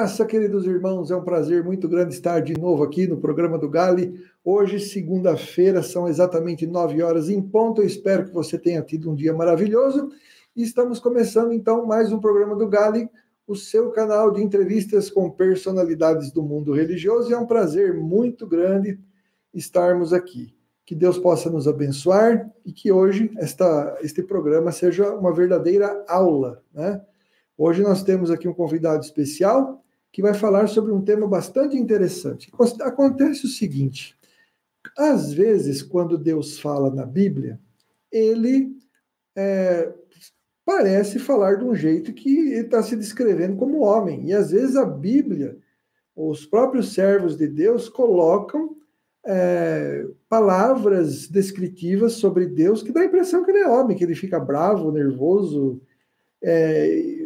Graça, queridos irmãos, é um prazer muito grande estar de novo aqui no programa do Gale. Hoje, segunda-feira, são exatamente nove horas em ponto. Eu espero que você tenha tido um dia maravilhoso. E estamos começando então mais um programa do Gale, o seu canal de entrevistas com personalidades do mundo religioso. E é um prazer muito grande estarmos aqui. Que Deus possa nos abençoar e que hoje esta, este programa seja uma verdadeira aula, né? Hoje nós temos aqui um convidado especial que vai falar sobre um tema bastante interessante. Acontece o seguinte: às vezes, quando Deus fala na Bíblia, ele é, parece falar de um jeito que está se descrevendo como homem. E às vezes a Bíblia, os próprios servos de Deus, colocam é, palavras descritivas sobre Deus que dá a impressão que ele é homem, que ele fica bravo, nervoso. É,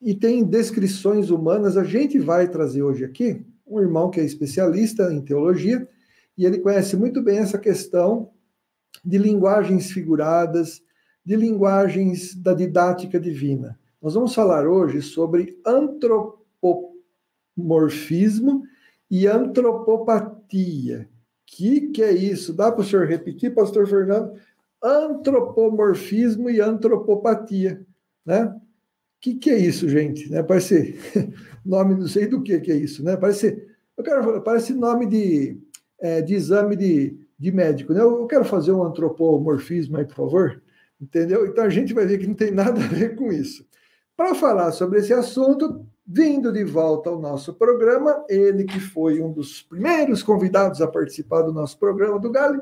e tem descrições humanas. A gente vai trazer hoje aqui um irmão que é especialista em teologia e ele conhece muito bem essa questão de linguagens figuradas, de linguagens da didática divina. Nós vamos falar hoje sobre antropomorfismo e antropopatia. Que que é isso? Dá para o senhor repetir, pastor Fernando? Antropomorfismo e antropopatia, né? Que, que é isso, gente? Né? Parece nome, não sei do que, que é isso, né? Parece, eu quero, parece nome de, é, de exame de, de médico, né? Eu quero fazer um antropomorfismo aí, por favor. Entendeu? Então a gente vai ver que não tem nada a ver com isso. Para falar sobre esse assunto, vindo de volta ao nosso programa, ele que foi um dos primeiros convidados a participar do nosso programa do Gale,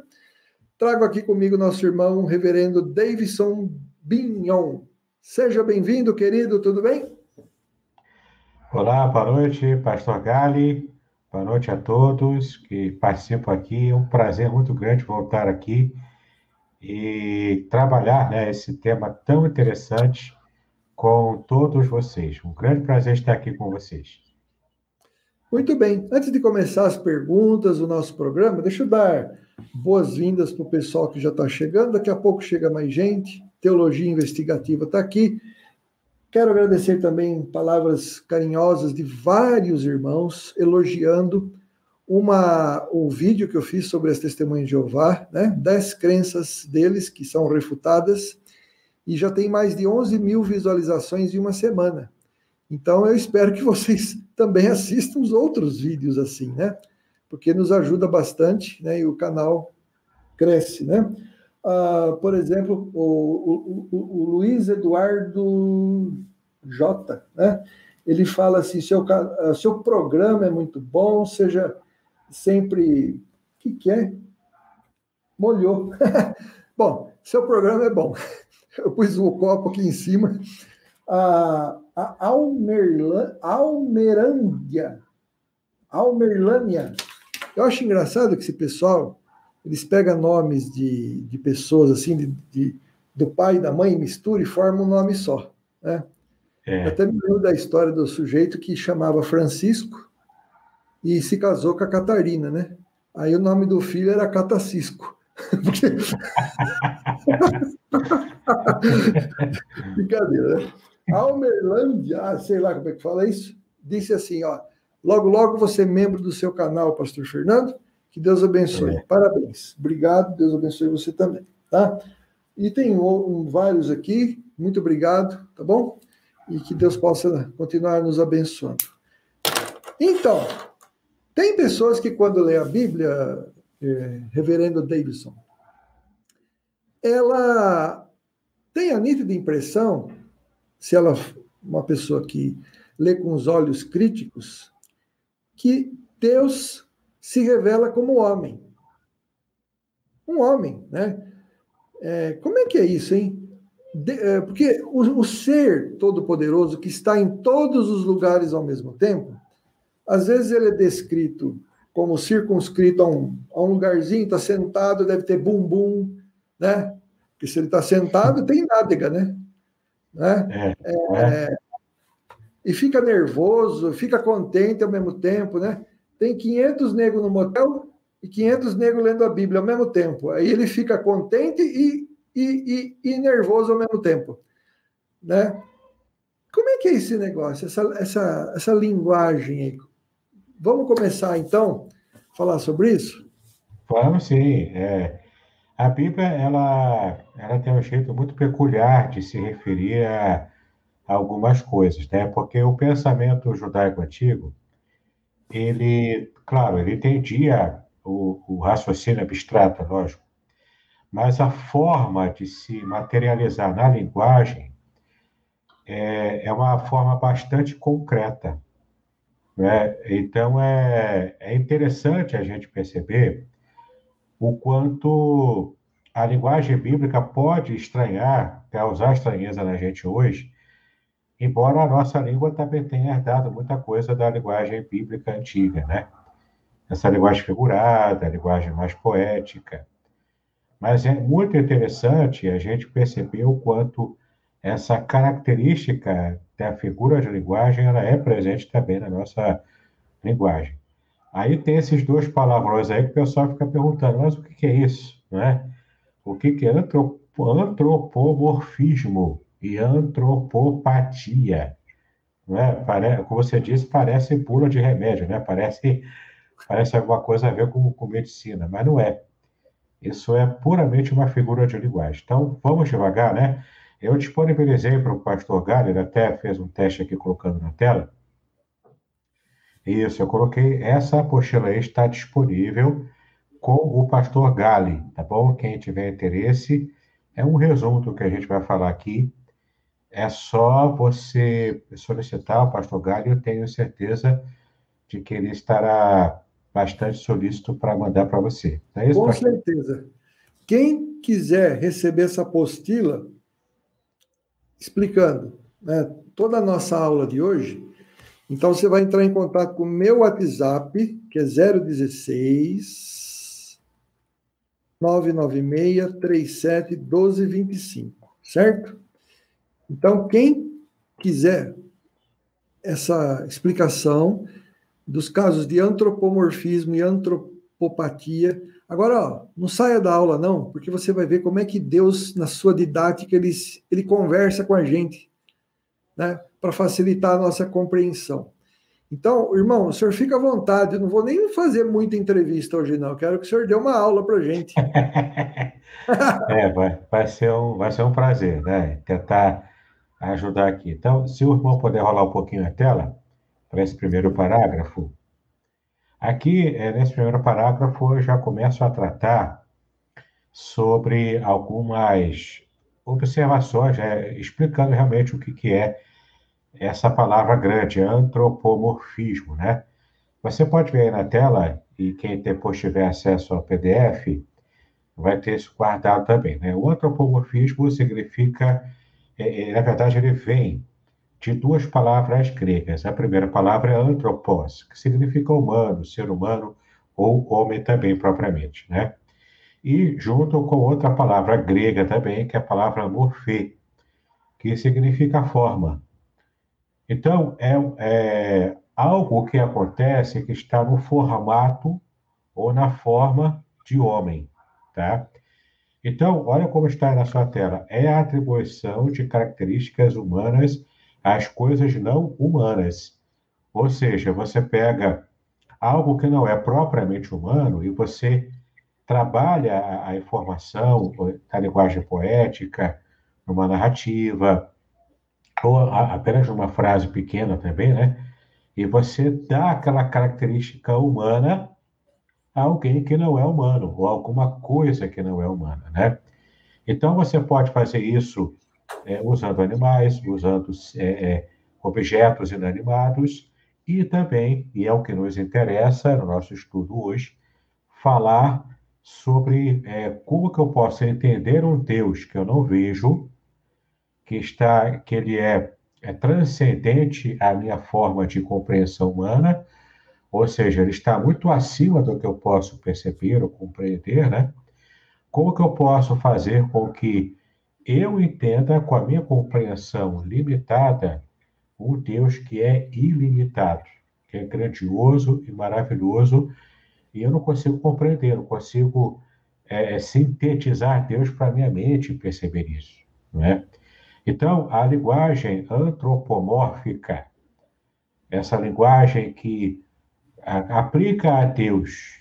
trago aqui comigo nosso irmão, reverendo Davidson Bignon. Seja bem-vindo, querido, tudo bem? Olá, boa noite, Pastor Gali. Boa noite a todos que participam aqui. É um prazer muito grande voltar aqui e trabalhar né, esse tema tão interessante com todos vocês. Um grande prazer estar aqui com vocês. Muito bem. Antes de começar as perguntas do nosso programa, deixa eu dar boas-vindas para o pessoal que já está chegando. Daqui a pouco chega mais gente. Teologia Investigativa está aqui. Quero agradecer também palavras carinhosas de vários irmãos elogiando uma, o vídeo que eu fiz sobre as testemunhas de Jeová, né? Dez crenças deles que são refutadas, e já tem mais de 11 mil visualizações em uma semana. Então eu espero que vocês também assistam os outros vídeos assim, né? Porque nos ajuda bastante, né? E o canal cresce, né? Uh, por exemplo, o, o, o, o, Luiz Eduardo J, né? Ele fala assim: seu, uh, seu programa é muito bom, seja sempre. O que, que é? Molhou. bom, seu programa é bom. Eu pus o copo aqui em cima. A, a Almerlan, Almerândia, Almerlânia. Eu acho engraçado que esse pessoal, eles pegam nomes de, de pessoas assim, de, de do pai e da mãe, mistura e forma um nome só. Né? É. Até me lembro da história do sujeito que chamava Francisco e se casou com a Catarina, né? Aí o nome do filho era Catacisco. Brincadeira, né? Almerlândia, ah, sei lá como é que fala isso, disse assim, ó, logo, logo você é membro do seu canal, Pastor Fernando, que Deus abençoe. É. Parabéns. Obrigado, Deus abençoe você também, tá? E tem um, vários aqui, muito obrigado, tá bom? E que Deus possa continuar nos abençoando. Então, tem pessoas que quando lê a Bíblia, é, Reverendo Davidson, ela tem a nítida impressão, se ela uma pessoa que lê com os olhos críticos, que Deus se revela como homem. Um homem, né? É, como é que é isso, hein? De, é, porque o, o ser todo-poderoso que está em todos os lugares ao mesmo tempo, às vezes ele é descrito como circunscrito a um, a um lugarzinho, está sentado, deve ter bumbum, né? Porque se ele está sentado, tem nádega, né? né? É, é, é. E fica nervoso, fica contente ao mesmo tempo, né? Tem 500 negros no motel, e 500 negros lendo a Bíblia ao mesmo tempo. Aí ele fica contente e, e, e, e nervoso ao mesmo tempo. Né? Como é que é esse negócio, essa, essa, essa linguagem aí? Vamos começar, então, a falar sobre isso? Vamos sim. É, a Bíblia ela, ela tem um jeito muito peculiar de se referir a, a algumas coisas, né? porque o pensamento judaico antigo, ele, claro, ele entendia o, o raciocínio abstrato, lógico, mas a forma de se materializar na linguagem é, é uma forma bastante concreta. Né? Então, é, é interessante a gente perceber o quanto a linguagem bíblica pode estranhar, causar estranheza na gente hoje, embora a nossa língua também tenha herdado muita coisa da linguagem bíblica antiga, né? essa linguagem figurada, a linguagem mais poética. Mas é muito interessante a gente perceber o quanto essa característica da figura de linguagem ela é presente também na nossa linguagem. Aí tem esses dois palavrões aí que o pessoal fica perguntando, mas o que é isso? Né? O que é antropomorfismo e antropopatia? Né? Como você disse, parece pura de remédio, né? parece parece alguma coisa a ver com, com medicina, mas não é. Isso é puramente uma figura de linguagem. Então, vamos devagar, né? Eu disponibilizei para o pastor Gale, ele até fez um teste aqui colocando na tela. Isso, eu coloquei. Essa apostila aí está disponível com o pastor Gale, tá bom? Quem tiver interesse, é um resumo do que a gente vai falar aqui. É só você solicitar o pastor Gale, eu tenho certeza de que ele estará bastante solícito para mandar para você. É isso, Com pastor? certeza. Quem quiser receber essa apostila, explicando né, toda a nossa aula de hoje, então você vai entrar em contato com o meu WhatsApp, que é 016 996 37 1225, certo? Então, quem quiser essa explicação, dos casos de antropomorfismo e antropopatia. Agora, ó, não saia da aula, não, porque você vai ver como é que Deus, na sua didática, ele, ele conversa com a gente, né, para facilitar a nossa compreensão. Então, irmão, o senhor fica à vontade, eu não vou nem fazer muita entrevista hoje, não. Eu quero que o senhor dê uma aula para a gente. é, vai, vai, ser um, vai ser um prazer, né? Tentar ajudar aqui. Então, se o irmão puder rolar um pouquinho a tela para esse primeiro parágrafo. Aqui, é, nesse primeiro parágrafo, eu já começo a tratar sobre algumas observações, é, explicando realmente o que, que é essa palavra grande, antropomorfismo, né? Você pode ver aí na tela, e quem depois tiver acesso ao PDF, vai ter isso guardado também. Né? O antropomorfismo significa, é, é, na verdade, ele vem de duas palavras gregas. A primeira palavra é anthropos, que significa humano, ser humano ou homem também propriamente, né? E junto com outra palavra grega também, que é a palavra morfê, que significa forma. Então, é, é algo que acontece que está no formato ou na forma de homem, tá? Então, olha como está na sua tela. É a atribuição de características humanas às coisas não humanas. Ou seja, você pega algo que não é propriamente humano e você trabalha a informação da linguagem poética, numa narrativa, ou apenas numa frase pequena também, né? E você dá aquela característica humana alguém que não é humano, ou alguma coisa que não é humana, né? Então, você pode fazer isso é, usando animais, usando é, é, objetos inanimados, e também, e é o que nos interessa no nosso estudo hoje, falar sobre é, como que eu posso entender um Deus que eu não vejo, que está, que ele é, é transcendente à minha forma de compreensão humana, ou seja, ele está muito acima do que eu posso perceber ou compreender, né? Como que eu posso fazer com que eu entenda com a minha compreensão limitada um Deus que é ilimitado, que é grandioso e maravilhoso, e eu não consigo compreender, não consigo é, é sintetizar Deus para minha mente e perceber isso, não é? Então, a linguagem antropomórfica, essa linguagem que aplica a Deus,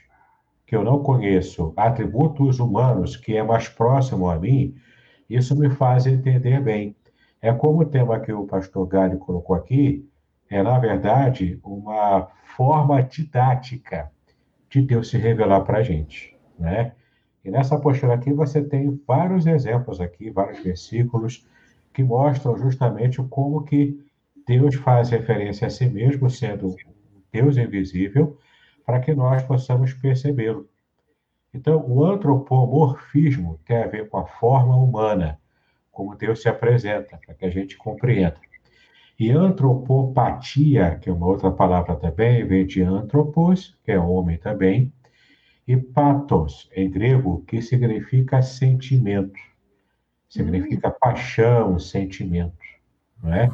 que eu não conheço, atributos humanos, que é mais próximo a mim, isso me faz entender bem. É como o tema que o pastor Galho colocou aqui, é, na verdade, uma forma didática de Deus se revelar para a gente, né? E nessa postura aqui você tem vários exemplos aqui, vários versículos que mostram justamente como que Deus faz referência a si mesmo, sendo Deus invisível, para que nós possamos percebê-lo. Então, o antropomorfismo tem a ver com a forma humana, como Deus se apresenta, para que a gente compreenda. E antropopatia, que é uma outra palavra também, vem de antropos, que é homem também, e pathos, em grego, que significa sentimento significa paixão, sentimento, não é?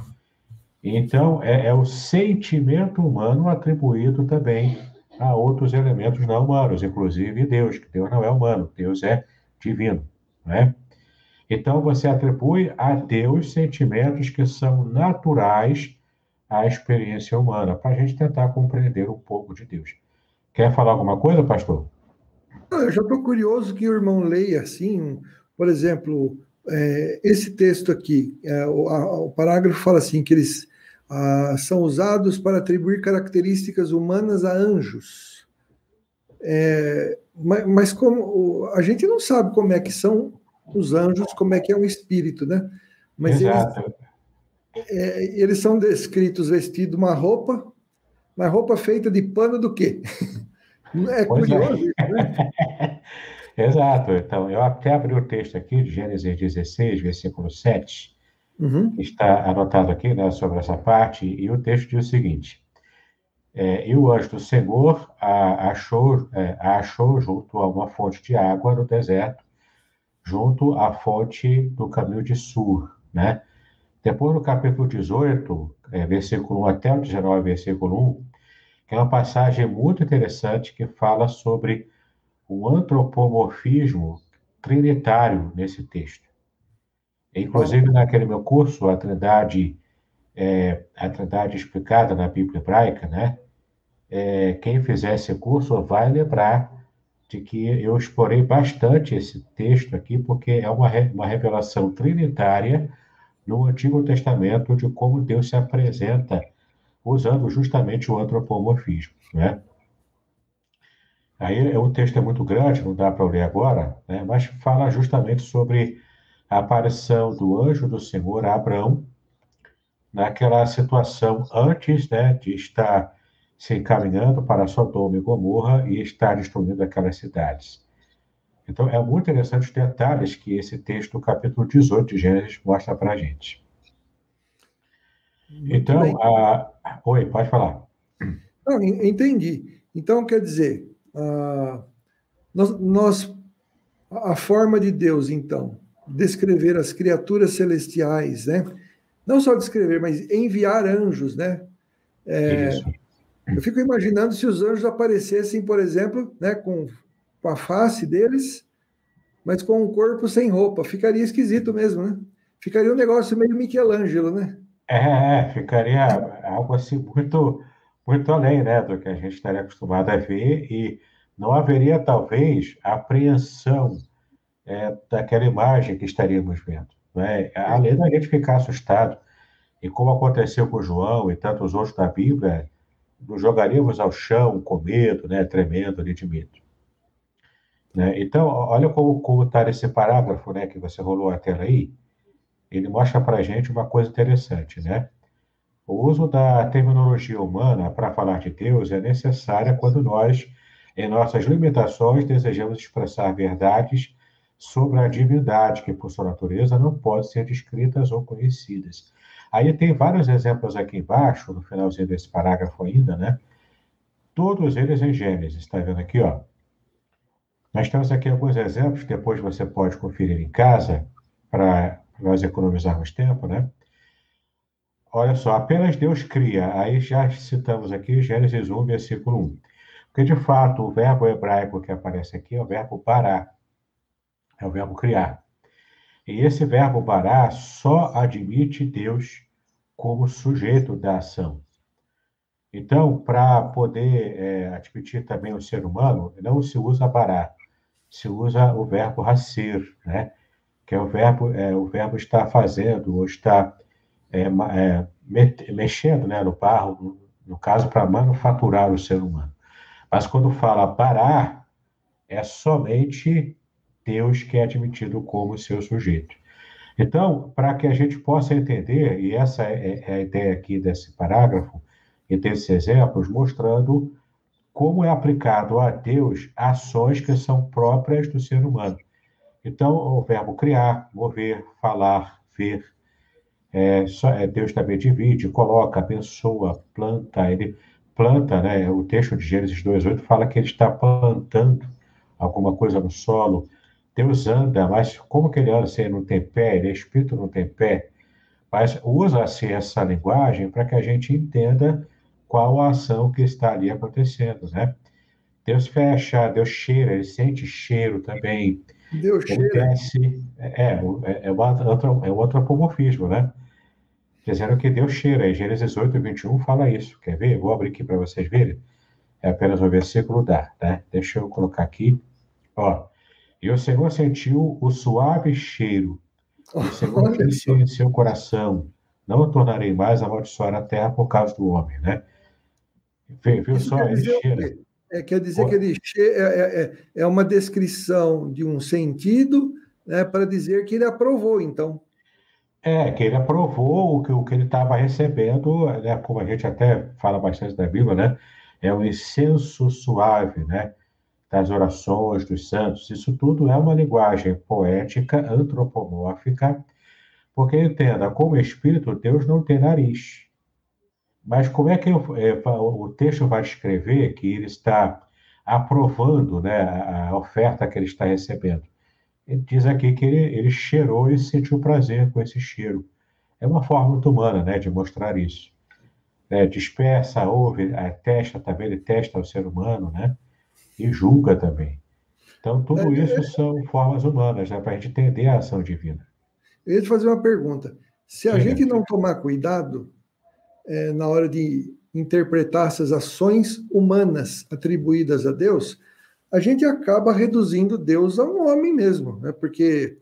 Então, é, é, o sentimento humano atribuído também a outros elementos não humanos, inclusive Deus, que Deus não é humano, Deus é divino, não é? Então, você atribui a Deus sentimentos que são naturais à experiência humana, para a gente tentar compreender um pouco de Deus. Quer falar alguma coisa, pastor? Eu já estou curioso que o irmão leia assim, por exemplo, é, esse texto aqui, é, o, a, o, parágrafo fala assim, que eles a, são usados para atribuir características humanas a anjos. É, mas, mas, como a gente não sabe como é que são os anjos, como é que é um espírito, né? Mas eles, é, eles, são descritos vestidos uma roupa, uma roupa feita de pano do quê? É pois é. curioso, né? Exato. Então, eu até abri o texto aqui de Gênesis 16, versículo 7, uhum. que está anotado aqui né, sobre essa parte, e o texto diz o seguinte: é, E o anjo do Senhor a, achou, é, a achou junto a uma fonte de água no deserto, junto à fonte do caminho de Sur, né? Depois, no capítulo 18, é, versículo 1 até o 19, versículo 1, que é uma passagem muito interessante que fala sobre o antropomorfismo trinitário nesse texto. Inclusive, naquele meu curso, a Trindade, é, a Trindade explicada na Bíblia hebraica, né? É, quem fizer esse curso vai lembrar de que eu explorei bastante esse texto aqui, porque é uma, uma revelação trinitária no Antigo Testamento de como Deus se apresenta usando justamente o antropomorfismo, né? Aí o texto é muito grande, não dá para ler agora, né? mas fala justamente sobre a aparição do anjo do Senhor a Abraão naquela situação antes né, de estar se encaminhando para Sodoma e Gomorra e estar destruindo aquelas cidades. Então, é muito interessante os detalhes que esse texto do capítulo 18 de Gênesis mostra para a gente. Muito então, a... oi, pode falar. Não, entendi. Então, quer dizer, a, nós, nós, a forma de Deus, então, descrever as criaturas celestiais, né? Não só descrever, mas enviar anjos, né? É, eu fico imaginando se os anjos aparecessem, por exemplo, né, com, com a face deles, mas com o corpo sem roupa. Ficaria esquisito mesmo, né? Ficaria um negócio meio Michelangelo, né? É, é ficaria algo assim muito, muito além, né, do que a gente estaria acostumado a ver e não haveria talvez apreensão é, daquela imagem que estaríamos vendo, né? Além da gente ficar assustado e como aconteceu com João e tantos outros da Bíblia, nos jogaríamos ao chão com medo, né, tremendo ali de medo. Né? Então, olha como está esse parágrafo né, que você rolou a tela aí. Ele mostra para a gente uma coisa interessante. Né? O uso da terminologia humana para falar de Deus é necessária quando nós, em nossas limitações, desejamos expressar verdades sobre a divindade, que por sua natureza não podem ser descritas ou conhecidas. Aí tem vários exemplos aqui embaixo, no finalzinho desse parágrafo ainda, né? Todos eles em Gênesis, está vendo aqui, ó? Nós temos aqui alguns exemplos, depois você pode conferir em casa, para nós economizarmos tempo, né? Olha só, apenas Deus cria. Aí já citamos aqui Gênesis 1, versículo 1. Porque, de fato, o verbo hebraico que aparece aqui é o verbo parar, é o verbo criar. E esse verbo parar só admite Deus como sujeito da ação. Então, para poder é, admitir também o ser humano, não se usa parar se usa o verbo racer, né? que é o verbo, é, o verbo estar fazendo ou está é, é, mexendo né, no barro, no, no caso, para manufaturar o ser humano. Mas quando fala parar, é somente Deus que é admitido como seu sujeito. Então, para que a gente possa entender, e essa é, é a ideia aqui desse parágrafo e desses exemplos, mostrando como é aplicado a Deus ações que são próprias do ser humano. Então, o verbo criar, mover, falar, ver, é, só, é, Deus também divide, coloca, abençoa, planta, ele planta, né? O texto de Gênesis 2,8 fala que ele está plantando alguma coisa no solo. Deus anda, mas como que ele anda se ele não tem pé? Ele é espírito, não tem pé. Mas usa-se essa linguagem para que a gente entenda qual a ação que está ali acontecendo, né? Deus fecha, Deus cheira, ele sente cheiro também. Deus ele cheira. Desce, é, é, é, é, um é antropomorfismo, né? Dizendo que Deus cheira. Em Gênesis 8, 21 fala isso. Quer ver? Vou abrir aqui para vocês verem. É apenas um versículo dá, né? Deixa eu colocar aqui. Ó. E o Senhor sentiu o suave cheiro. O Senhor disse em seu coração: Não tornarei mais a amaldiçoar a terra por causa do homem, né? Viu só? Quer dizer, cheira. É, quer dizer que ele cheira, é, é, é, é uma descrição de um sentido né, para dizer que ele aprovou, então. É, que ele aprovou o que, o que ele estava recebendo, né, como a gente até fala bastante da Bíblia, né? É o incenso suave, né? Das orações dos santos. Isso tudo é uma linguagem poética, antropomórfica, porque entenda, como espírito, Deus não tem nariz. Mas como é que eu, é, o texto vai descrever que ele está aprovando né, a oferta que ele está recebendo? Ele diz aqui que ele, ele cheirou e sentiu prazer com esse cheiro. É uma forma muito humana né, de mostrar isso. É, dispersa, ouve, é, testa também, ele testa o ser humano, né? E julga também. Então, tudo é, isso é, são formas humanas, né, para a gente entender a ação divina. Eu ia te fazer uma pergunta. Se a Sim, gente não tomar cuidado, é, na hora de interpretar essas ações humanas atribuídas a Deus, a gente acaba reduzindo Deus a um homem mesmo, né? Porque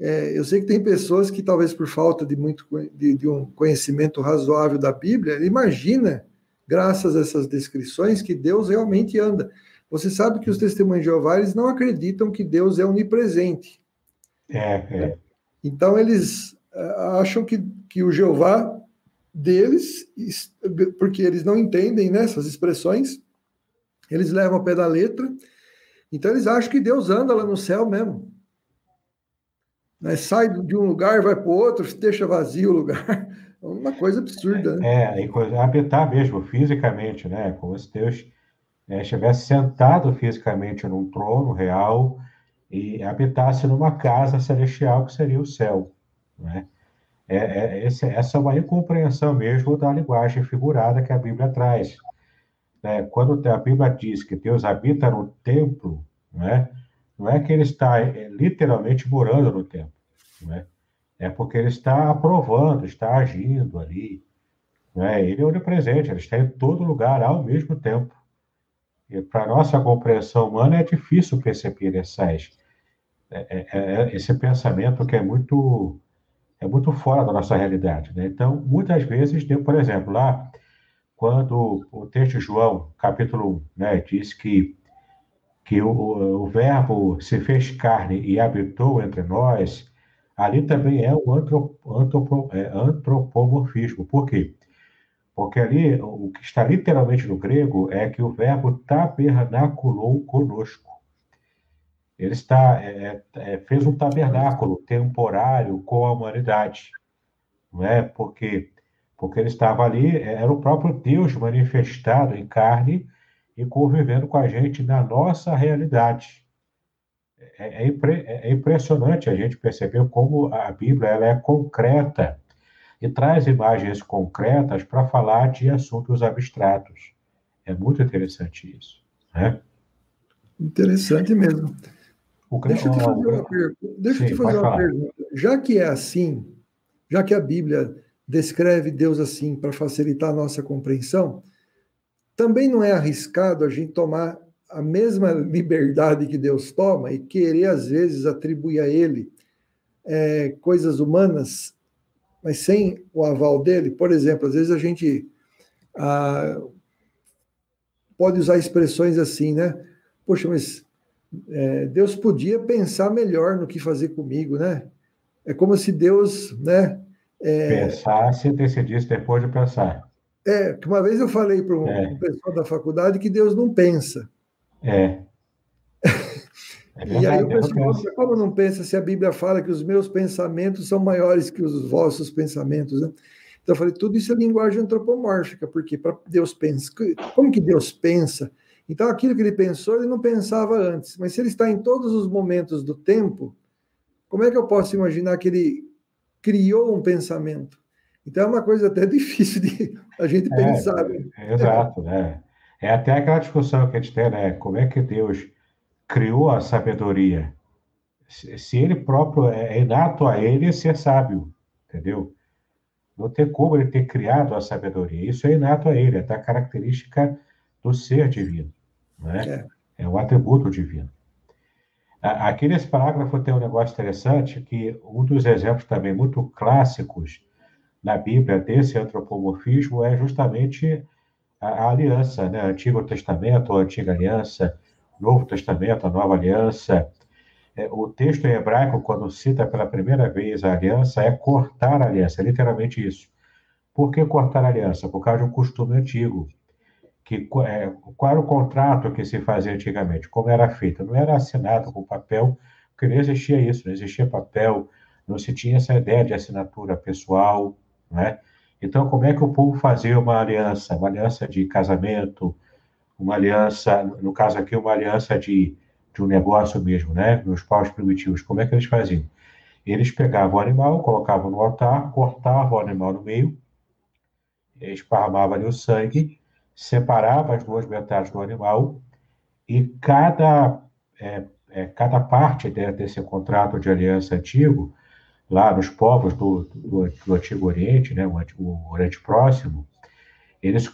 é, eu sei que tem pessoas que talvez por falta de muito de, de, um conhecimento razoável da Bíblia, imagina, graças a essas descrições, que Deus realmente anda. Você sabe que os testemunhos de Jeová eles não acreditam que Deus é onipresente. É, é. Então eles é, acham que, que o Jeová deles, porque eles não entendem né, essas expressões, eles levam a pé da letra, Então eles acham que Deus anda lá no céu mesmo. Né? Sai de um lugar, vai para o outro, deixa vazio o lugar. É uma coisa absurda, né? É, e habitar mesmo fisicamente, né? Como se Deus né, estivesse sentado fisicamente num trono real e habitasse numa casa celestial que seria o céu, né? É, é, esse, essa é uma incompreensão mesmo da linguagem figurada que a Bíblia traz. É, quando a Bíblia diz que Deus habita no templo, né, não é que ele está é, literalmente morando no templo, né? é porque ele está aprovando, está agindo ali. Né? Ele é onipresente, ele está em todo lugar ao mesmo tempo. Para nossa compreensão humana é difícil perceber essas, é, é, é, esse pensamento que é muito é muito fora da nossa realidade. Né? Então, muitas vezes, por exemplo, lá, quando o texto de João, capítulo 1, né, diz que, que o, o verbo se fez carne e habitou entre nós, ali também é o antropo, é, antropomorfismo. Por quê? Porque ali, o que está literalmente no grego é que o verbo tabernaculou conosco. Ele está, é, é, fez um tabernáculo temporário com a humanidade, não é? Porque, porque ele estava ali, era o próprio Deus manifestado em carne e convivendo com a gente na nossa realidade. É, é, impre, é impressionante a gente perceber como a Bíblia ela é concreta e traz imagens concretas para falar de assuntos abstratos. É muito interessante isso. Né? Interessante mesmo. Deixa eu te fazer uma, pergunta. Deixa Sim, te fazer uma pergunta. Já que é assim, já que a Bíblia descreve Deus assim para facilitar a nossa compreensão, também não é arriscado a gente tomar a mesma liberdade que Deus toma e querer, às vezes, atribuir a Ele é, coisas humanas, mas sem o aval dele. Por exemplo, às vezes a gente ah, pode usar expressões assim, né? Poxa, mas é, Deus podia pensar melhor no que fazer comigo, né? É como se Deus, né? É, Pensasse e decidisse depois de pensar. É, que uma vez eu falei para um, é. um pessoal da faculdade que Deus não pensa. É. é verdade, e aí o pessoal, como não pensa se a Bíblia fala que os meus pensamentos são maiores que os vossos pensamentos, né? Então eu falei, tudo isso é linguagem antropomórfica, porque para Deus pensa, como que Deus pensa? Então, aquilo que ele pensou, ele não pensava antes. Mas se ele está em todos os momentos do tempo, como é que eu posso imaginar que ele criou um pensamento? Então, é uma coisa até difícil de a gente é, pensar. Né? É, exato, né? É até aquela discussão que a gente tem, né? Como é que Deus criou a sabedoria? Se ele próprio é, é inato a ele ser sábio, entendeu? Não tem como ele ter criado a sabedoria. Isso é inato a ele, é da característica do ser divino. Né? É. é um atributo divino. Aqui nesse parágrafo tem um negócio interessante, que um dos exemplos também muito clássicos na Bíblia desse antropomorfismo é justamente a, a aliança, né? Antigo Testamento, a Antiga Aliança, Novo Testamento, a Nova Aliança. É, o texto em hebraico, quando cita pela primeira vez a aliança, é cortar a aliança, é literalmente isso. Por que cortar a aliança? Por causa de um costume antigo que é, qual era o contrato que se fazia antigamente, como era feito. Não era assinado com papel, porque não existia isso, não existia papel, não se tinha essa ideia de assinatura pessoal, né? Então, como é que o povo fazia uma aliança? Uma aliança de casamento, uma aliança, no caso aqui, uma aliança de, de um negócio mesmo, né? Nos paus primitivos, como é que eles faziam? Eles pegavam o animal, colocavam no altar, cortavam o animal no meio, esparramavam ali o sangue, separava as duas metades do animal e cada, é, é, cada parte de, desse contrato de aliança antigo, lá nos povos do, do, do Antigo Oriente, né, o, o Oriente Próximo, eles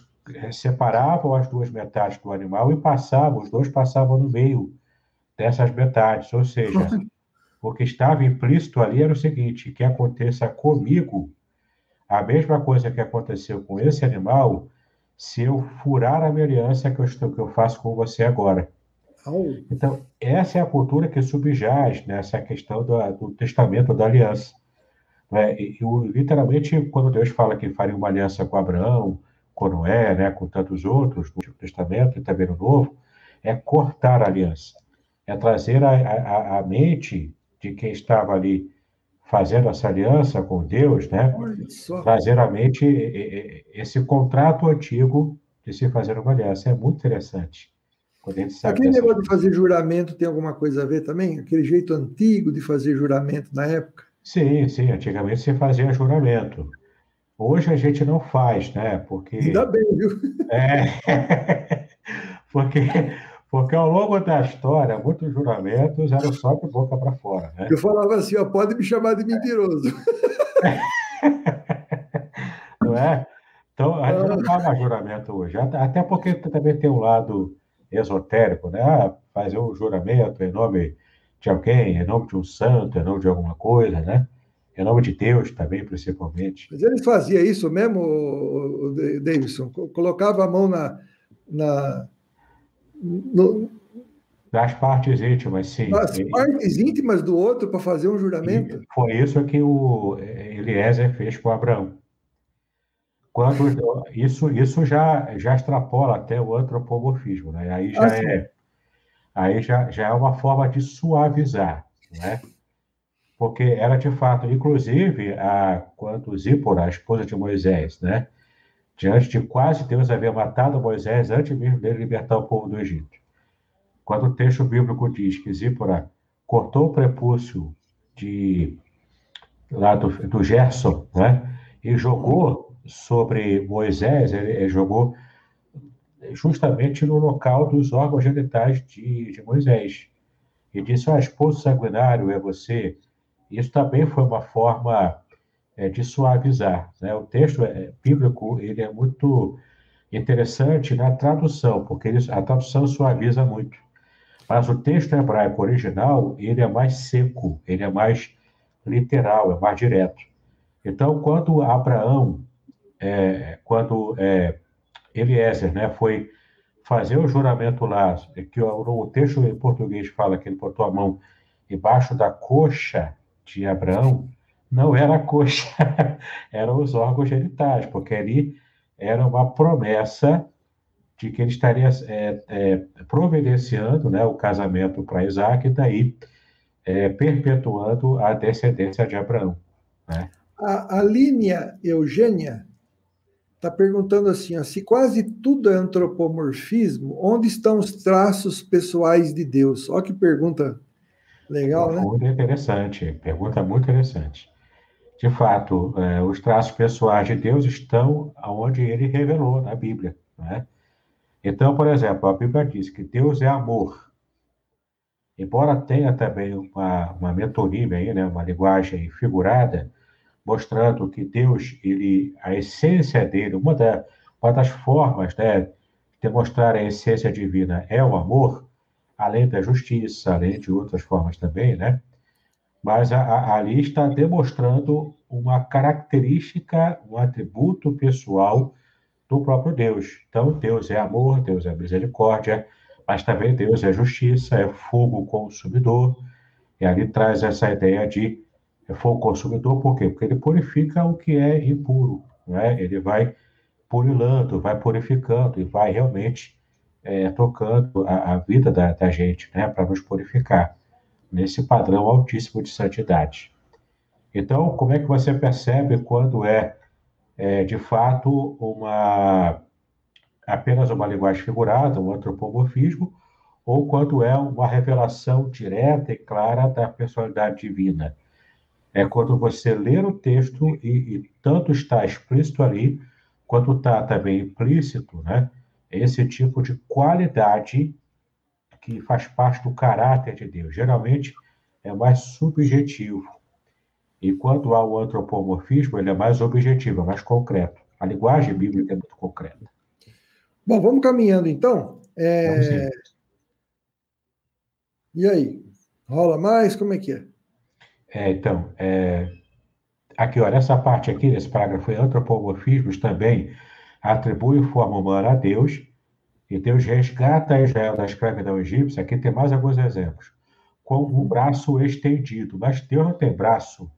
separavam as duas metades do animal e passavam, os dois passavam no meio dessas metades, ou seja, o que estava implícito ali era o seguinte, que aconteça comigo a mesma coisa que aconteceu com esse animal, se eu furar a minha aliança que eu, estou, que eu faço com você agora. Então, essa é a cultura que subjaz nessa questão do, do testamento da aliança. É, e, literalmente, quando Deus fala que faria uma aliança com Abraão, com Noé, né, com tantos outros, no Antigo Testamento e também no Novo, é cortar a aliança. é trazer a, a, a mente de quem estava ali fazendo essa aliança com Deus, né? Trazer à mente esse contrato antigo de se fazer uma aliança. É muito interessante. Aquele negócio de fazer juramento tem alguma coisa a ver também? Aquele jeito antigo de fazer juramento na época? Sim, sim. Antigamente se fazia juramento. Hoje a gente não faz, né? Porque. Ainda bem, viu? É. porque, porque ao longo da história, muitos juramentos eram só de boca para fora, né? Eu falava assim, ó, pode me chamar de mentiroso. não é? Então, a gente não faz mais juramento hoje. Até porque também tem um lado esotérico, né? Ah, fazer um juramento em nome de alguém, em nome de um santo, em nome de alguma coisa, né? Em nome de Deus também, principalmente. Mas ele fazia isso mesmo, Davidson? Colocava a mão na. na no... Das partes íntimas, sim. Das partes íntimas do outro para fazer um juramento? E foi isso que o Eliezer fez com Abraão. Quando, isso isso já, já extrapola até o antropomorfismo, né? Aí já, ah, é, aí já, já é uma forma de suavizar, né? Porque era de fato, inclusive, a, quando Zípora, a esposa de Moisés, né, diante de quase Deus haver matado Moisés antes mesmo dele libertar o povo do Egito. Quando o texto bíblico diz que Zípora cortou o prepúcio de, lá do, do Gerson, né, e jogou sobre Moisés, ele, ele jogou justamente no local dos órgãos genitais de, de Moisés. E disse: Ah, esposo sanguinário é você, isso também foi uma forma é, de suavizar. Né? O texto é, bíblico ele é muito interessante na tradução, porque ele, a tradução suaviza muito. Mas o texto hebraico original ele é mais seco, ele é mais literal, é mais direto. Então, quando Abraão, é, quando é, Eliezer né, foi fazer o juramento lá, que o, o texto em português fala que ele botou a mão embaixo da coxa de Abraão não era a coxa, eram os órgãos genitais, porque ali era uma promessa de que ele estaria é, é, providenciando né, o casamento para Isaac e daí é, perpetuando a descendência de Abraão. Né? A, a linha Eugênia está perguntando assim: ó, se quase tudo é antropomorfismo, onde estão os traços pessoais de Deus? Olha que pergunta Legal, né? Muito interessante, pergunta muito interessante. De fato, é, os traços pessoais de Deus estão onde ele revelou na Bíblia. Né? Então, por exemplo, a Bíblia diz que Deus é amor. Embora tenha também uma, uma metonímia, aí, né, uma linguagem figurada, mostrando que Deus, ele, a essência dele, uma, da, uma das formas né, de demonstrar a essência divina é o amor, além da justiça, além de outras formas também, né? Mas a, ali está demonstrando uma característica, um atributo pessoal do próprio Deus. Então, Deus é amor, Deus é misericórdia, mas também Deus é justiça, é fogo consumidor. E ali traz essa ideia de fogo consumidor, por quê? Porque ele purifica o que é impuro, né? Ele vai purilando, vai purificando e vai realmente é, tocando a, a vida da, da, gente, né, para nos purificar, nesse padrão altíssimo de santidade. Então, como é que você percebe quando é, é de fato uma apenas uma linguagem figurada, um antropomorfismo, ou quando é uma revelação direta e clara da personalidade divina? É quando você lê o texto e, e tanto está explícito ali, quanto está também implícito, né? Esse tipo de qualidade que faz parte do caráter de Deus. Geralmente é mais subjetivo. E quando há o antropomorfismo, ele é mais objetivo, é mais concreto. A linguagem bíblica é muito concreta. Bom, vamos caminhando então. É... E aí? Rola mais? Como é que é? é então, é... aqui, olha, essa parte aqui, desse parágrafo, antropomorfismos também atribui forma humana a Deus, e Deus resgata Israel da escravidão egípcia. Aqui tem mais alguns exemplos. Com o braço estendido. Mas Deus não tem braço.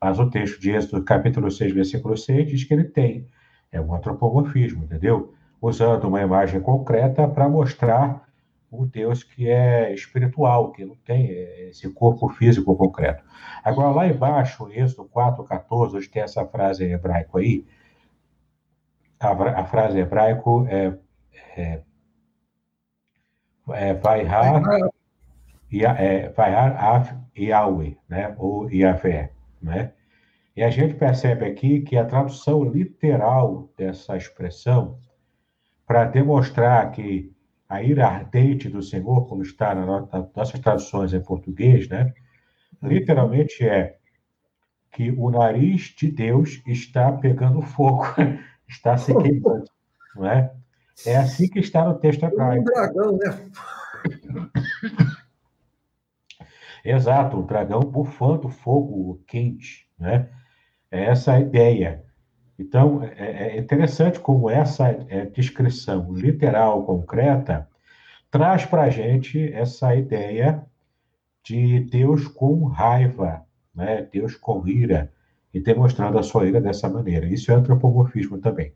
Mas o texto de Êxodo, capítulo 6, versículo 6, diz que ele tem. É um antropomorfismo, entendeu? Usando uma imagem concreta para mostrar um Deus que é espiritual, que não tem esse corpo físico concreto. Agora, lá embaixo, Êxodo 4, 14, hoje tem essa frase em hebraico aí, a, a frase hebraico é, é, é Vaihar, é, Af Yahweh, né? ou Yahvé, né? E a gente percebe aqui que a tradução literal dessa expressão, para demonstrar que a ira ardente do Senhor, como está nas nossas traduções em português, né? Literalmente é que o nariz de Deus está pegando fogo, está se queimando, não é? É assim que está no texto hebraico. Um dragão, né? Exato, um dragão bufando fogo quente, né? É essa a ideia. Então, é, é interessante como essa é, descrição literal, concreta, traz para a gente essa ideia de Deus com raiva, né? Deus com ira, e demonstrando a sua ira dessa maneira. Isso é antropomorfismo também.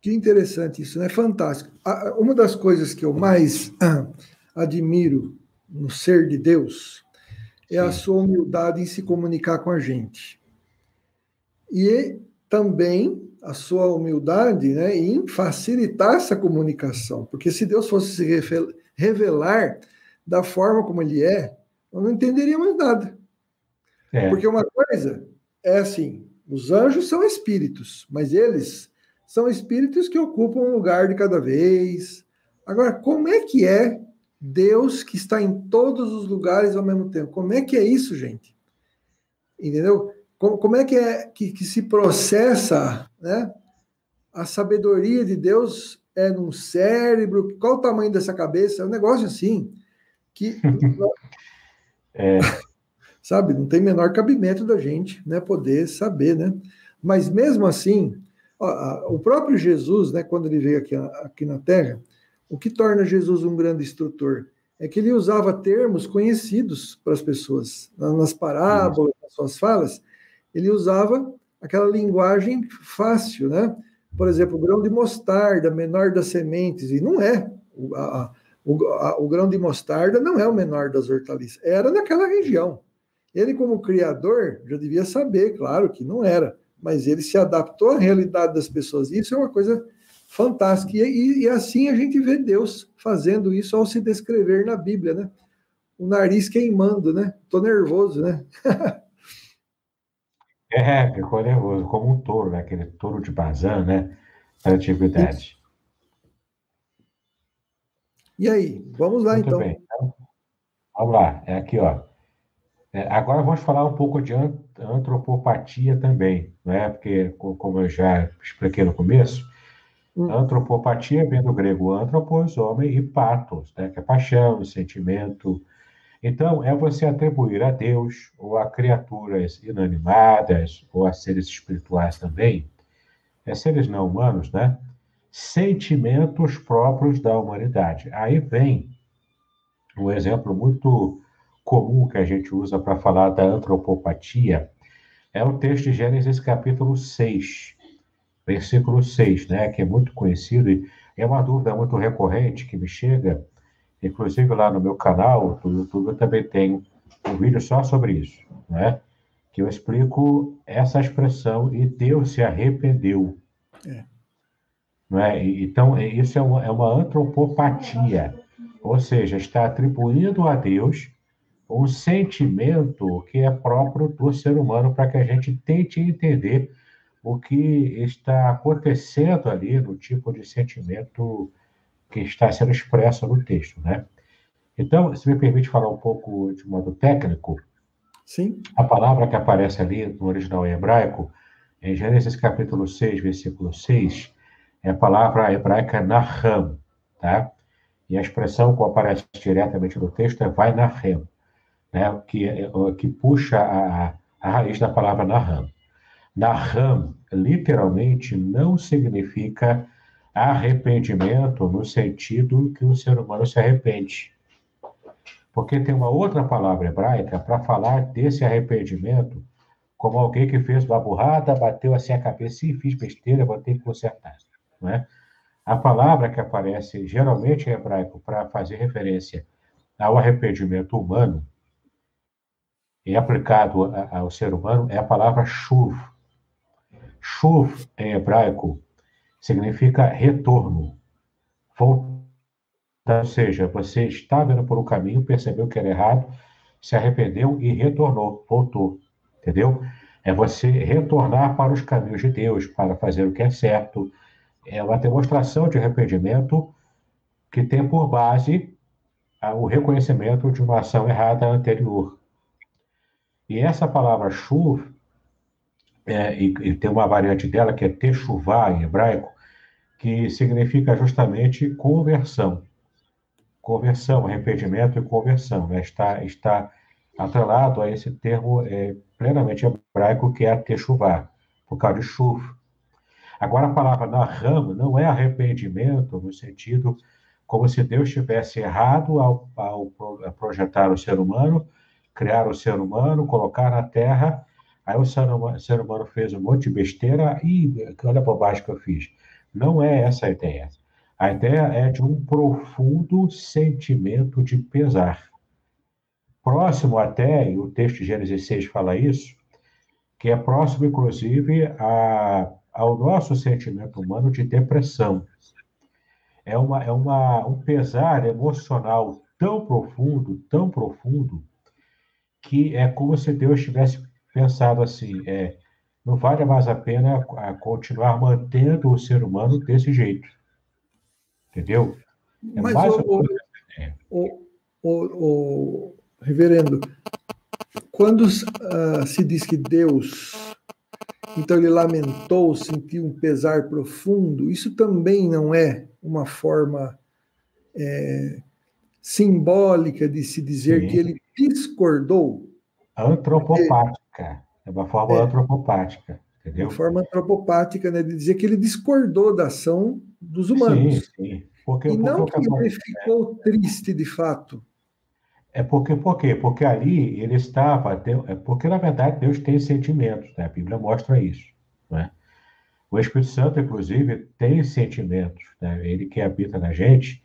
Que interessante isso, é né? fantástico. Uma das coisas que eu mais ah, admiro no ser de Deus é a sua humildade em se comunicar com a gente. E também a sua humildade né, em facilitar essa comunicação. Porque se Deus fosse se revelar da forma como ele é, eu não entenderíamos nada. É. Porque uma coisa é assim: os anjos são espíritos, mas eles são espíritos que ocupam um lugar de cada vez. Agora, como é que é Deus que está em todos os lugares ao mesmo tempo. Como é que é isso, gente? Entendeu? Como, como é que é que, que, se processa, né? A sabedoria de Deus é num cérebro. Qual o tamanho dessa cabeça? É um negócio assim que é. Sabe, não tem menor cabimento da gente, né, poder saber, né? Mas mesmo assim, ó, o próprio Jesus, né, quando ele veio aqui, aqui na Terra, o que torna Jesus um grande instrutor é que ele usava termos conhecidos para as pessoas. Nas parábolas, nas suas falas, ele usava aquela linguagem fácil, né? Por exemplo, o grão de mostarda, menor das sementes, e não é. A, o, o grão de mostarda não é o menor das hortaliças, era naquela região. Ele, como criador, já devia saber, claro que não era, mas ele se adaptou à realidade das pessoas. Isso é uma coisa fantástica. E, e, assim a gente vê Deus fazendo isso ao se descrever na Bíblia, né? O nariz queimando, né? Tô nervoso, né? é, ficou nervoso, como um touro, né? Aquele touro de Bazan, né? Da antiguidade. E aí, vamos lá Muito então. Bem. Vamos lá, é aqui, ó. É, agora vamos falar um pouco de antropopatia também, né? Porque, como eu já expliquei no começo, Hum. Antropopatia vem do grego antropos, homem, e patos, né, que é paixão, sentimento. Então, é você atribuir a Deus, ou a criaturas inanimadas, ou a seres espirituais também, é seres não humanos, né? Sentimentos próprios da humanidade. Aí vem um exemplo muito comum que a gente usa para falar da antropopatia, é o texto de Gênesis capítulo 6, versículo 6, né, que é muito conhecido e é uma dúvida muito recorrente que me chega, inclusive lá no meu canal do YouTube eu também tenho um vídeo só sobre isso, né, que eu explico essa expressão e Deus se arrependeu. É. Não é? Então, é, isso é uma, é uma antropopatia, ou seja, está atribuindo a Deus um sentimento que é próprio do ser humano para que a gente tente entender o que está acontecendo ali no tipo de sentimento que está sendo expresso no texto, né? Então, se me permite falar um pouco de modo técnico, Sim. a palavra que aparece ali no original em hebraico, em Gênesis capítulo 6, versículo 6, é a palavra hebraica naham, tá? E a expressão que aparece diretamente no texto é vai nahem, né? Que, que puxa a, a raiz da palavra naham. Naham, literalmente, não significa arrependimento no sentido que o ser humano se arrepende. Porque tem uma outra palavra hebraica para falar desse arrependimento como alguém que fez uma burrada, bateu assim a cabeça e fiz besteira, vou ter que consertar. Não é? A palavra que aparece geralmente em hebraico para fazer referência ao arrependimento humano e aplicado ao ser humano é a palavra shuv. Shuv, em hebraico, significa retorno, voltar. Ou seja, você está vendo por um caminho, percebeu que era errado, se arrependeu e retornou, voltou. Entendeu? É você retornar para os caminhos de Deus, para fazer o que é certo. É uma demonstração de arrependimento que tem por base o reconhecimento de uma ação errada anterior. E essa palavra chuv, é, e, e, tem uma variante dela que é techuvá em hebraico, que significa justamente conversão. Conversão, arrependimento e conversão. Né? Está, está atrelado a esse termo é, plenamente hebraico, que é techuvá, por causa de chuv. Agora, a palavra naham não é arrependimento no sentido como se Deus tivesse errado ao, ao projetar o ser humano, criar o ser humano, colocar na Terra, aí o ser humano, ser humano fez um monte de besteira e olha a bobagem que eu fiz. Não é essa a ideia. A ideia é de um profundo sentimento de pesar. Próximo até, e o texto de Gênesis 6 fala isso, que é próximo, inclusive, a, ao nosso sentimento humano de depressão. É, uma, é uma, um pesar emocional tão profundo, tão profundo, que é como se Deus tivesse pensado assim: é, não vale mais a pena continuar mantendo o ser humano desse jeito. Entendeu? É Mas mais o, o, o, o, reverendo, quando uh, se diz que Deus, então ele lamentou, sentiu um pesar profundo, isso também não é uma forma é, simbólica de se dizer Sim. que ele discordou. Antropopática. É uma forma é, antropopática, entendeu? Uma forma antropopática, né, de dizer que ele discordou da ação dos humanos. Sim, sim. Porque, e não que ele ficou triste de fato. É porque, por quê? Porque ali ele estava, é porque na verdade Deus tem sentimentos, né? a Bíblia mostra isso. Né? O Espírito Santo, inclusive, tem sentimentos, né? ele que habita na gente.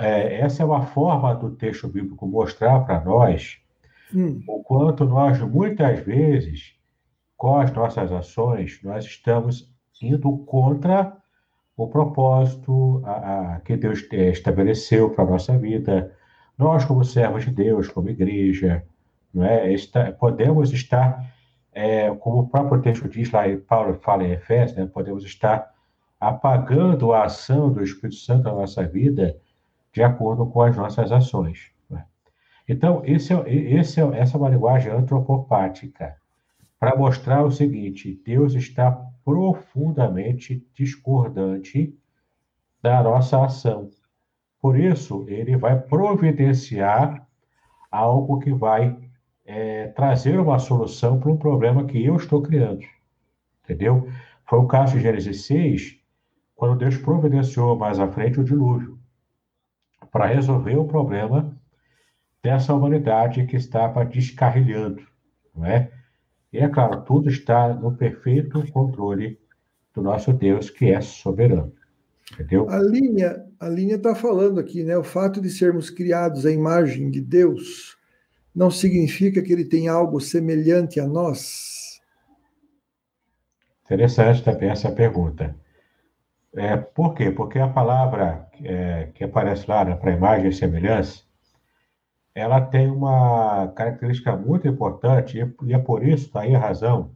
É, essa é uma forma do texto bíblico mostrar para nós hum. o quanto nós, muitas vezes, com as nossas ações, nós estamos indo contra o propósito a, a, que Deus estabeleceu para a nossa vida. Nós, como servos de Deus, como igreja, não é? Está, podemos estar, é, como o próprio texto diz lá, Paulo fala em Efésios, né? podemos estar apagando a ação do Espírito Santo na nossa vida de acordo com as nossas ações. Então, esse é, esse é, essa é uma linguagem antropopática para mostrar o seguinte: Deus está profundamente discordante da nossa ação. Por isso, ele vai providenciar algo que vai é, trazer uma solução para um problema que eu estou criando. Entendeu? Foi o caso de Gênesis 6, quando Deus providenciou mais à frente o dilúvio, para resolver o problema dessa humanidade que estava descarrilhando, não é? E é claro, tudo está no perfeito controle do nosso Deus, que é soberano. Entendeu? A linha a linha está falando aqui, né? O fato de sermos criados à imagem de Deus não significa que ele tem algo semelhante a nós. Interessante também essa pergunta. É, por quê? Porque a palavra é, que aparece lá né, para imagem e semelhança, ela tem uma característica muito importante, e é por isso, daí a razão,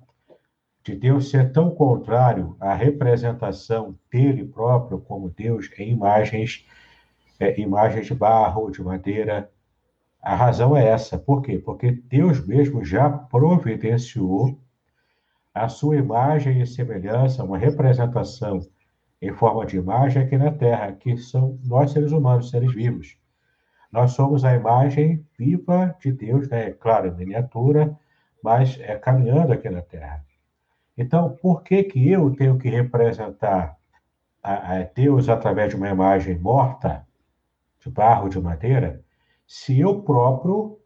de Deus ser tão contrário à representação dele próprio como Deus em imagens, é, imagens de barro, de madeira. A razão é essa. Por quê? Porque Deus mesmo já providenciou a sua imagem e semelhança, uma representação em forma de imagem aqui na Terra, que são nós seres humanos, seres vivos. Nós somos a imagem viva de Deus, né? claro, em miniatura, mas é caminhando aqui na Terra. Então, por que, que eu tenho que representar a, a Deus através de uma imagem morta, de barro, de madeira, se eu próprio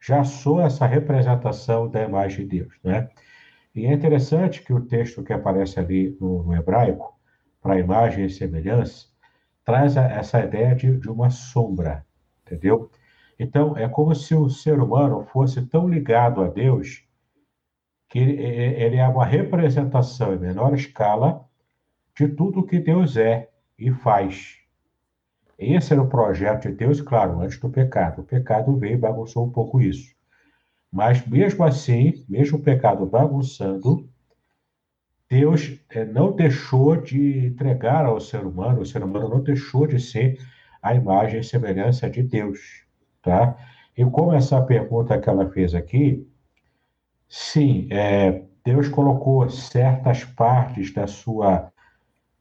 já sou essa representação da imagem de Deus, né? E é interessante que o texto que aparece ali no, no hebraico, para a imagem e semelhança, traz essa ideia de, de uma sombra, entendeu? Então, é como se o ser humano fosse tão ligado a Deus que ele é uma representação em menor escala de tudo que Deus é e faz. Esse era o projeto de Deus, claro, antes do pecado. O pecado veio e bagunçou um pouco isso. Mas mesmo assim, mesmo o pecado bagunçando, Deus é, não deixou de entregar ao ser humano, o ser humano não deixou de ser a imagem e semelhança de Deus, tá? E como essa pergunta que ela fez aqui, sim, é, Deus colocou certas partes da sua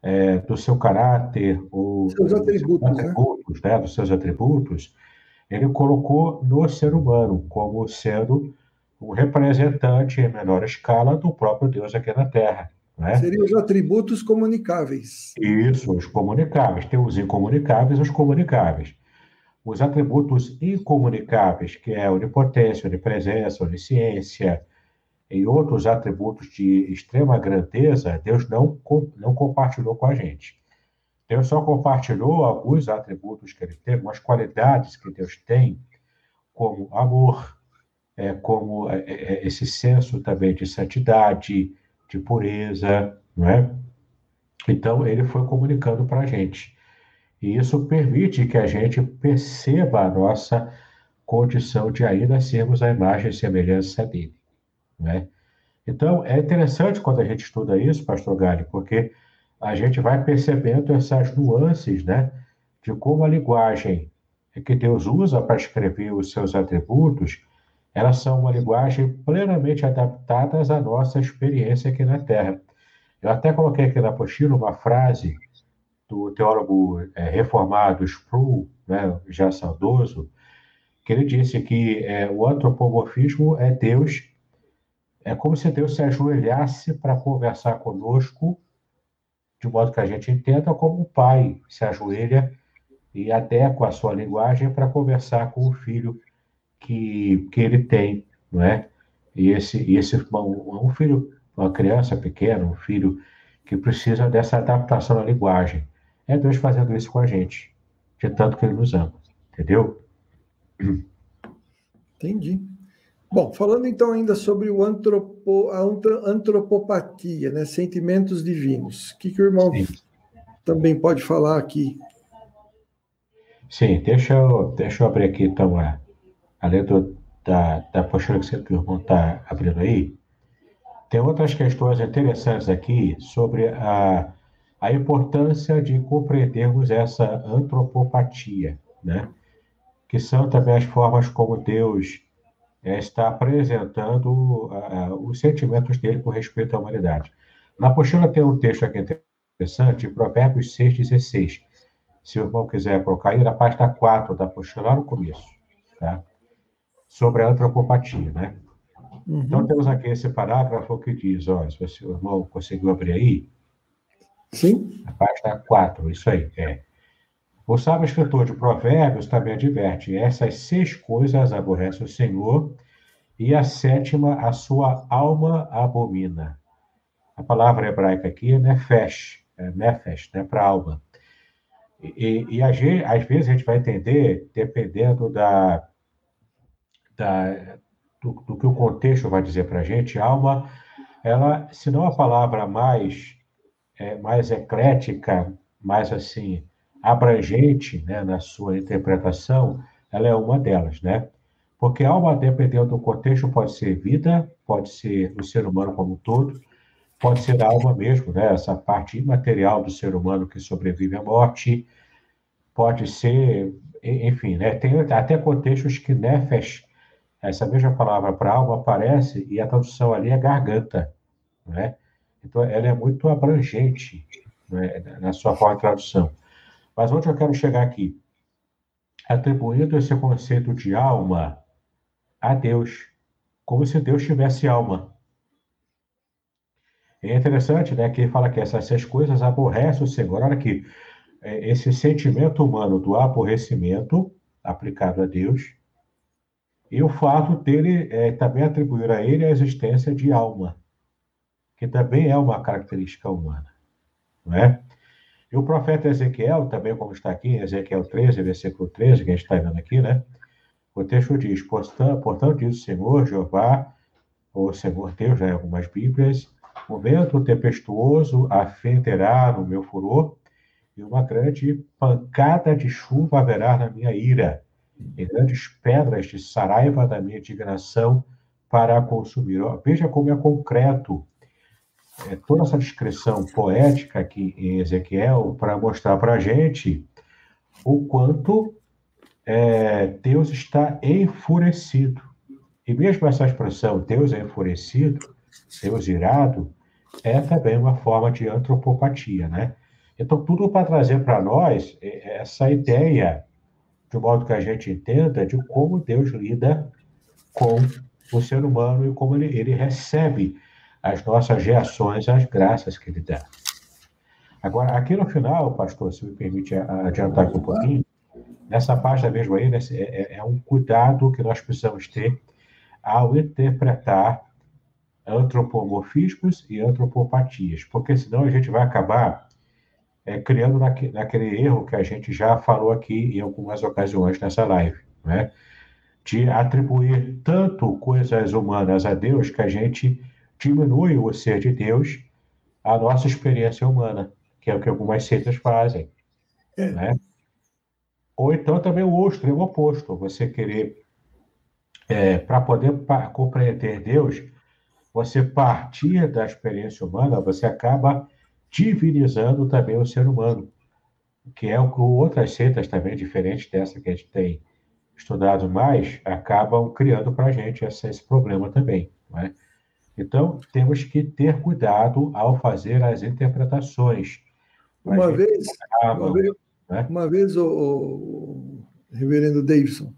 é, do seu caráter, ou seus atributos, dos seus atributos, né? né? dos seus atributos, ele colocou no ser humano como sendo um representante em menor escala do próprio Deus aqui na Terra. Né? Seriam os atributos comunicáveis. Isso, os comunicáveis. Tem os incomunicáveis e os comunicáveis. Os atributos incomunicáveis, que é onipotência, onipresença, onisciência, e outros atributos de extrema grandeza, Deus não, não compartilhou com a gente. Deus só compartilhou alguns atributos que ele tem, algumas qualidades que Deus tem, como amor, é, como é, é, é esse senso também de santidade, de pureza, não é? Então, ele foi comunicando para a gente. E isso permite que a gente perceba a nossa condição de ainda sermos a imagem e semelhança dele. Né? Então, é interessante quando a gente estuda isso, pastor Gali, porque a gente vai percebendo essas nuances, né, de como a linguagem que Deus usa para escrever os seus atributos, elas são uma linguagem plenamente adaptadas à nossa experiência aqui na Terra. Eu até coloquei aqui na apostila uma frase do teólogo é, reformado Sproul, né, já saudoso, que ele disse que é, o antropomorfismo é Deus é como se Deus se ajoelhasse para conversar conosco, de modo que a gente entenda como o pai se ajoelha e adequa a sua linguagem para conversar com o filho que, que ele tem, não é? E esse, e esse um, um filho, uma criança pequena, um filho que precisa dessa adaptação à linguagem. É Deus fazendo isso com a gente, de tanto que ele nos ama, entendeu? Entendi. Bom, falando então ainda sobre o antropo, a antropopatia, né, sentimentos divinos, o que, que o irmão Sim. também pode falar aqui? Sim, deixa eu, deixa eu abrir aqui então a, a letra da, da postura que, o irmão está abrindo aí. Tem outras questões interessantes aqui sobre a, a importância de compreendermos essa antropopatia, né? que são também as formas como Deus é, está apresentando uh, os sentimentos dele com respeito à humanidade. Na apostila tem um texto aqui interessante, Provérbios 6,16. Se o irmão quiser colocar aí, na página 4 da apostila, lá no começo, tá? Sobre a antropopatia, né? Uhum. Então, temos aqui esse parágrafo que diz, ó, se o irmão conseguiu abrir aí. Sim. Na página 4, isso aí, é. O sábio escritor de Provérbios também adverte: essas seis coisas aborrece o Senhor, e a sétima a sua alma abomina. A palavra hebraica aqui é nefesh, é nefesh, né, para alma. E, e, e às vezes a gente vai entender, dependendo da, da do, do, que o contexto vai dizer para a gente, alma, ela, se não a palavra mais, é, mais eclética, mais assim, abrangente né, na sua interpretação, ela é uma delas, né? Porque alma, dependendo do contexto, pode ser vida, pode ser o ser humano como um todo, pode ser a alma mesmo, né? Essa parte imaterial do ser humano que sobrevive à morte, pode ser, enfim, né? Tem até contextos que nefesh, essa mesma palavra para alma aparece e a tradução ali é garganta, né? Então ela é muito abrangente né? na sua forma de tradução. Mas onde eu quero chegar aqui? Atribuindo esse conceito de alma a Deus, como se Deus tivesse alma. É interessante, né, que ele fala que essas seis coisas aborrecem o Senhor. Olha aqui, é, esse sentimento humano do aborrecimento aplicado a Deus e o fato dele é, também atribuir a ele a existência de alma, que também é uma característica humana, não é? E o profeta Ezequiel, também como está aqui, Ezequiel 13, versículo 13, que a gente está vendo aqui, né? O texto diz, portanto, diz o Senhor, Jeová, ou Senhor Deus, já em algumas Bíblias, o vento tempestuoso afeterá no meu furor, e uma grande pancada de chuva haverá na minha ira, e grandes pedras de saraiva da minha indignação para consumir. Veja como é concreto é, toda essa descrição poética aqui em Ezequiel para mostrar para a gente o quanto é, Deus está enfurecido. E mesmo essa expressão, Deus é enfurecido, Deus irado, é também uma forma de antropopatia, né? Então, tudo para trazer para nós é, essa ideia, de modo que a gente entenda, de como Deus lida com o ser humano e como ele, ele recebe as nossas reações às graças que ele dá. Agora, aqui no final, pastor, se me permite adiantar aqui um pouquinho, nessa página mesmo aí, né, é, é um cuidado que nós precisamos ter ao interpretar antropomorfismos e antropopatias, porque senão a gente vai acabar é, criando naque, naquele erro que a gente já falou aqui em algumas ocasiões nessa live, né? de atribuir tanto coisas humanas a Deus que a gente diminui o ser de Deus à nossa experiência humana, que é o que algumas seitas fazem. É. Né? Ou então também o extremo oposto, você querer, é, para poder compreender Deus, você partir da experiência humana, você acaba divinizando também o ser humano, que é o que outras seitas também diferentes dessa que a gente tem estudado mais, acabam criando para a gente esse, esse problema também. Não é? Então, temos que ter cuidado ao fazer as interpretações. Uma vez, acaba, uma vez, né? uma vez, o, o, reverendo Davidson,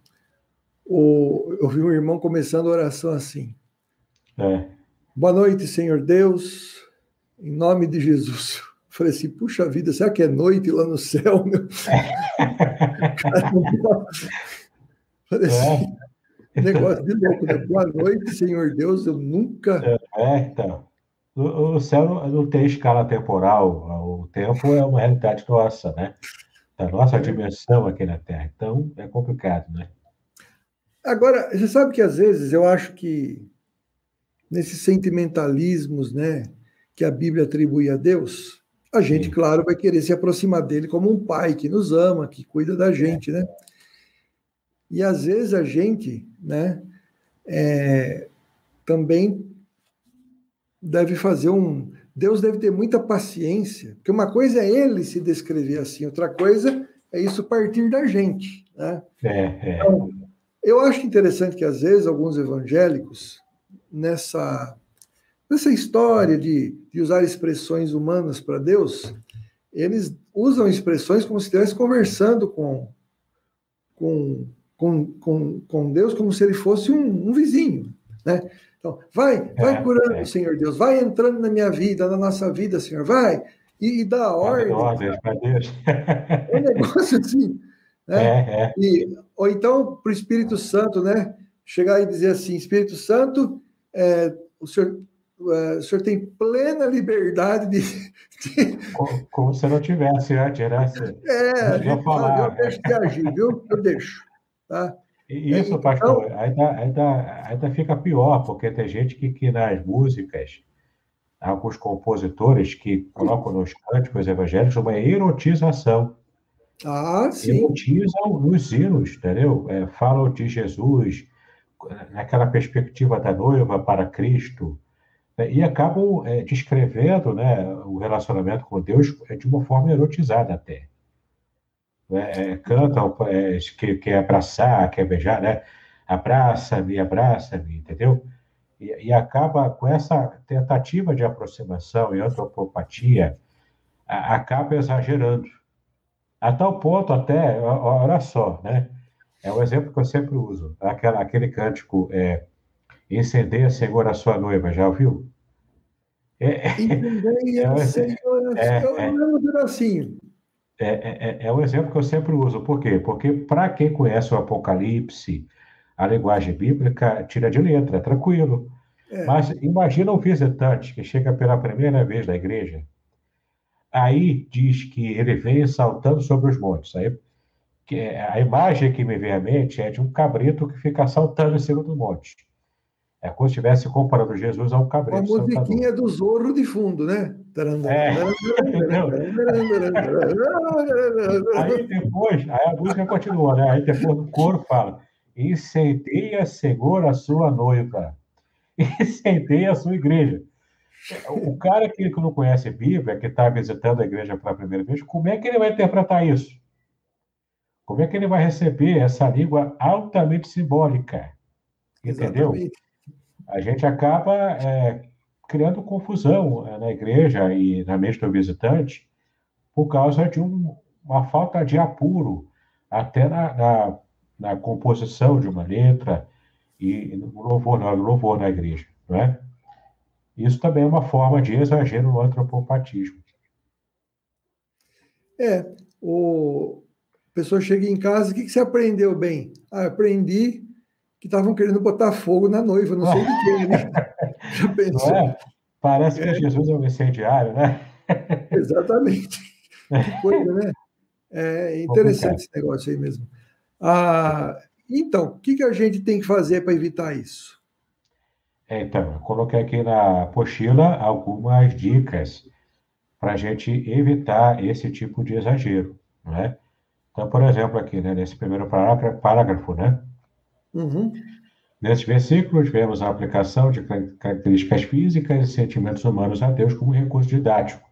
o, eu vi um irmão começando a oração assim. É. Boa noite, Senhor Deus, em nome de Jesus. Falei assim, puxa vida, será que é noite lá no céu? Meu? falei assim, é. Negócio de louco, né? Boa noite, Senhor Deus. Eu nunca. É, então. O, o céu não, não, tem escala temporal. O tempo é uma realidade nossa, né? Da nossa dimensão aqui na Terra. Então, é complicado, né? Agora, você sabe que às vezes eu acho que nesses sentimentalismos, né, que a Bíblia atribui a Deus, a gente, claro, vai querer se aproximar dele como um pai que nos ama, que cuida da gente, né? E às vezes a gente, né, é, também deve fazer um. Deus deve ter muita paciência, porque uma coisa é ele se descrever assim, outra coisa é isso partir da gente. Né? É, é. Então, eu acho interessante que às vezes alguns evangélicos, nessa, nessa história de, de usar expressões humanas para Deus, eles usam expressões como se estivesse conversando com, com com, com, com Deus como se ele fosse um, um vizinho, né? Então, vai, vai é, curando, é. Senhor Deus, vai entrando na minha vida, na nossa vida, Senhor, vai, e, e dá ordem. Ordem para Deus. É um negócio assim, né? É, é. E, ou então, para o Espírito Santo, né? Chegar e dizer assim, Espírito Santo, é, o senhor é, o senhor tem plena liberdade de. de... Como, como, se não tivesse antes, né? é, eu, falar. eu deixo de agir, viu? Eu deixo. Tá? Isso, então, pastor, ainda, ainda, ainda fica pior, porque tem gente que, que nas músicas, alguns compositores que colocam nos cânticos evangélicos uma erotização. Ah, sim. Erotizam nos hinos, entendeu? É, falam de Jesus, naquela perspectiva da noiva para Cristo, né? E acabam é, descrevendo né, o relacionamento com Deus de uma forma erotizada até é, é, cantam, é, que quer abraçar, quer beijar, né? Abraça-me, abraça-me, entendeu? E, e, acaba com essa tentativa de aproximação e antropopatia, a, acaba exagerando. A tal ponto até, olha só, né? É um exemplo que eu sempre uso. Aquela, aquele cântico, é, Incendeia, Senhor, a sua noiva, já ouviu? É, Incendeia, é, Senhor, é, é, pedacinho. É, é, é, é um exemplo que eu sempre uso. Por quê? Porque para quem conhece o Apocalipse, a linguagem bíblica tira de letra, é tranquilo. É. Mas imagina um visitante que chega pela primeira vez na igreja. Aí diz que ele vem saltando sobre os montes. Aí, que, a imagem que me vem à mente é de um cabrito que fica saltando em cima do monte. É como se estivesse comparando Jesus a um cabrito. A musiquinha do Zorro de fundo, né? É. aí depois, aí a música continua, né? Aí depois o coro fala: incendeia, Senhor, a sua noiva, incendeia a sua igreja. O cara que não conhece a Bíblia, que está visitando a igreja pela primeira vez, como é que ele vai interpretar isso? Como é que ele vai receber essa língua altamente simbólica? Entendeu? Exatamente. A gente acaba é, criando confusão é, na igreja e na mente do visitante por causa de um, uma falta de apuro, até na, na, na, composição de uma letra e no louvor, no louvor na igreja, não é? Isso também é uma forma de exagero no antropopatismo. É, o a pessoa chega em casa, o que, que você aprendeu bem? Ah, aprendi que estavam querendo botar fogo na noiva, não sei de quem, né? Já pensou? É? Parece que é. Jesus é um incendiário, né? Exatamente. Que coisa, né? É interessante esse negócio aí mesmo. Ah, então, o que, que a gente tem que fazer para evitar isso? É, então, eu coloquei aqui na apostila algumas dicas para a gente evitar esse tipo de exagero, né? Então, por exemplo, aqui, né, nesse primeiro parágrafo, né? Uhum. Nesses versículos, vemos a aplicação de características físicas e sentimentos humanos a Deus como recurso didático.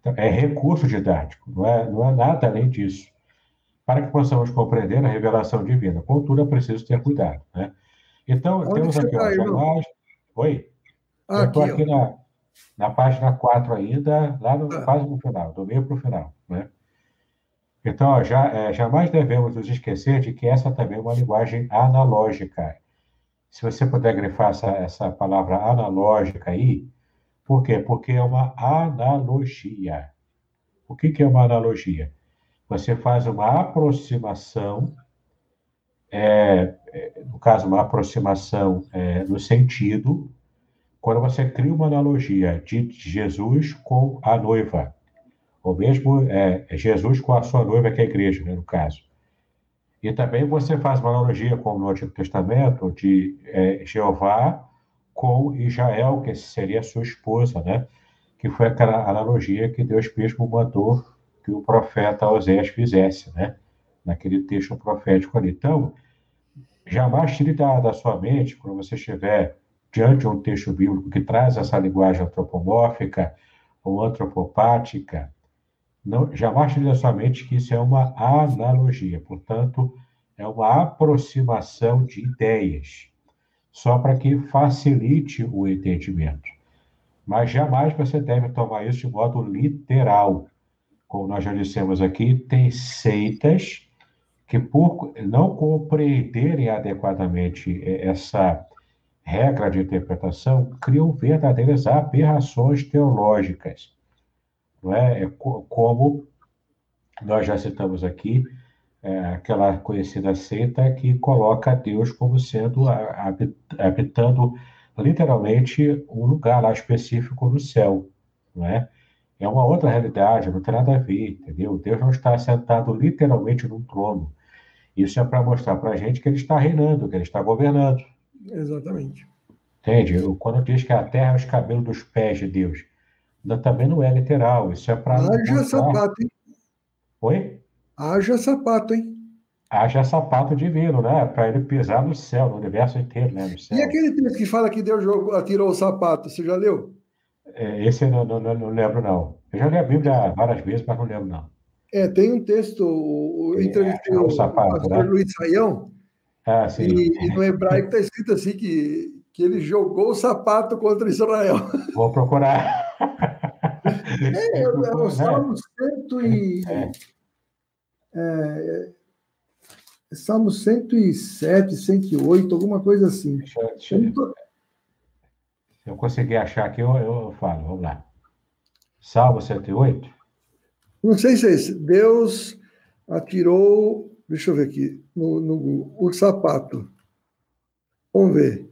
Então, é recurso didático, não é, não é nada além disso. Para que possamos compreender a revelação divina. Contudo, é preciso ter cuidado, né? Então, Onde temos aqui, tá, jamais... Oi? Ah, Eu estou aqui, aqui na, na página 4 ainda, lá no, ah. quase no final, do meio para o final. Né? Então, já, é, jamais devemos nos esquecer de que essa também é uma linguagem analógica. Se você puder grifar essa, essa palavra analógica aí, por quê? Porque é uma analogia. O que, que é uma analogia? Você faz uma aproximação é, é, no caso, uma aproximação é, no sentido, quando você cria uma analogia de Jesus com a noiva, ou mesmo é, Jesus com a sua noiva, que é a igreja, né, no caso. E também você faz uma analogia, como no Antigo Testamento, de é, Jeová com Israel, que seria sua esposa, né? Que foi aquela analogia que Deus mesmo mandou que o profeta Osés fizesse, né? Naquele texto profético ali. Então, jamais tire da, da sua mente, quando você estiver diante de um texto bíblico que traz essa linguagem antropomórfica ou antropopática, não, jamais tire da sua mente que isso é uma analogia, portanto, é uma aproximação de ideias, só para que facilite o entendimento. Mas jamais você deve tomar isso de modo literal. Como nós já dissemos aqui, tem seitas que por não compreenderem adequadamente essa regra de interpretação, criam verdadeiras aberrações teológicas. Não é? é como nós já citamos aqui, é, aquela conhecida seita que coloca Deus como sendo habitando literalmente um lugar lá específico no céu, não é? É uma outra realidade, não tem nada a ver, entendeu? Deus não está sentado literalmente num trono. Isso é para mostrar para a gente que ele está reinando, que ele está governando. Exatamente. Entende? Quando diz que a terra é os cabelos dos pés de Deus, também não é literal. Isso é para. Haja sapato, hein? Oi? Haja sapato, hein? Haja sapato divino, né? Para ele pisar no céu, no universo inteiro, né? No céu. E aquele texto que fala que Deus jogou, atirou o sapato, você já leu? É, esse eu não, não, não, lembro, não. Eu já li a Bíblia várias vezes, mas não lembro, não. É, tem um texto, o entrevistei é, o, sapato, pastor né? Luiz Saião, ah, sim. E, e, no hebraico está escrito assim que, que ele jogou o sapato contra Israel. Vou procurar. É, é, é o Salmo 100 e... É. É, é Salmo 107, 108, alguma coisa assim. Deixa, deixa eu, tô... Se eu conseguir achar aqui, eu, eu falo. Vamos lá. Salmo 108? Não sei se é esse. Deus atirou, deixa eu ver aqui, no, no o sapato. Vamos ver.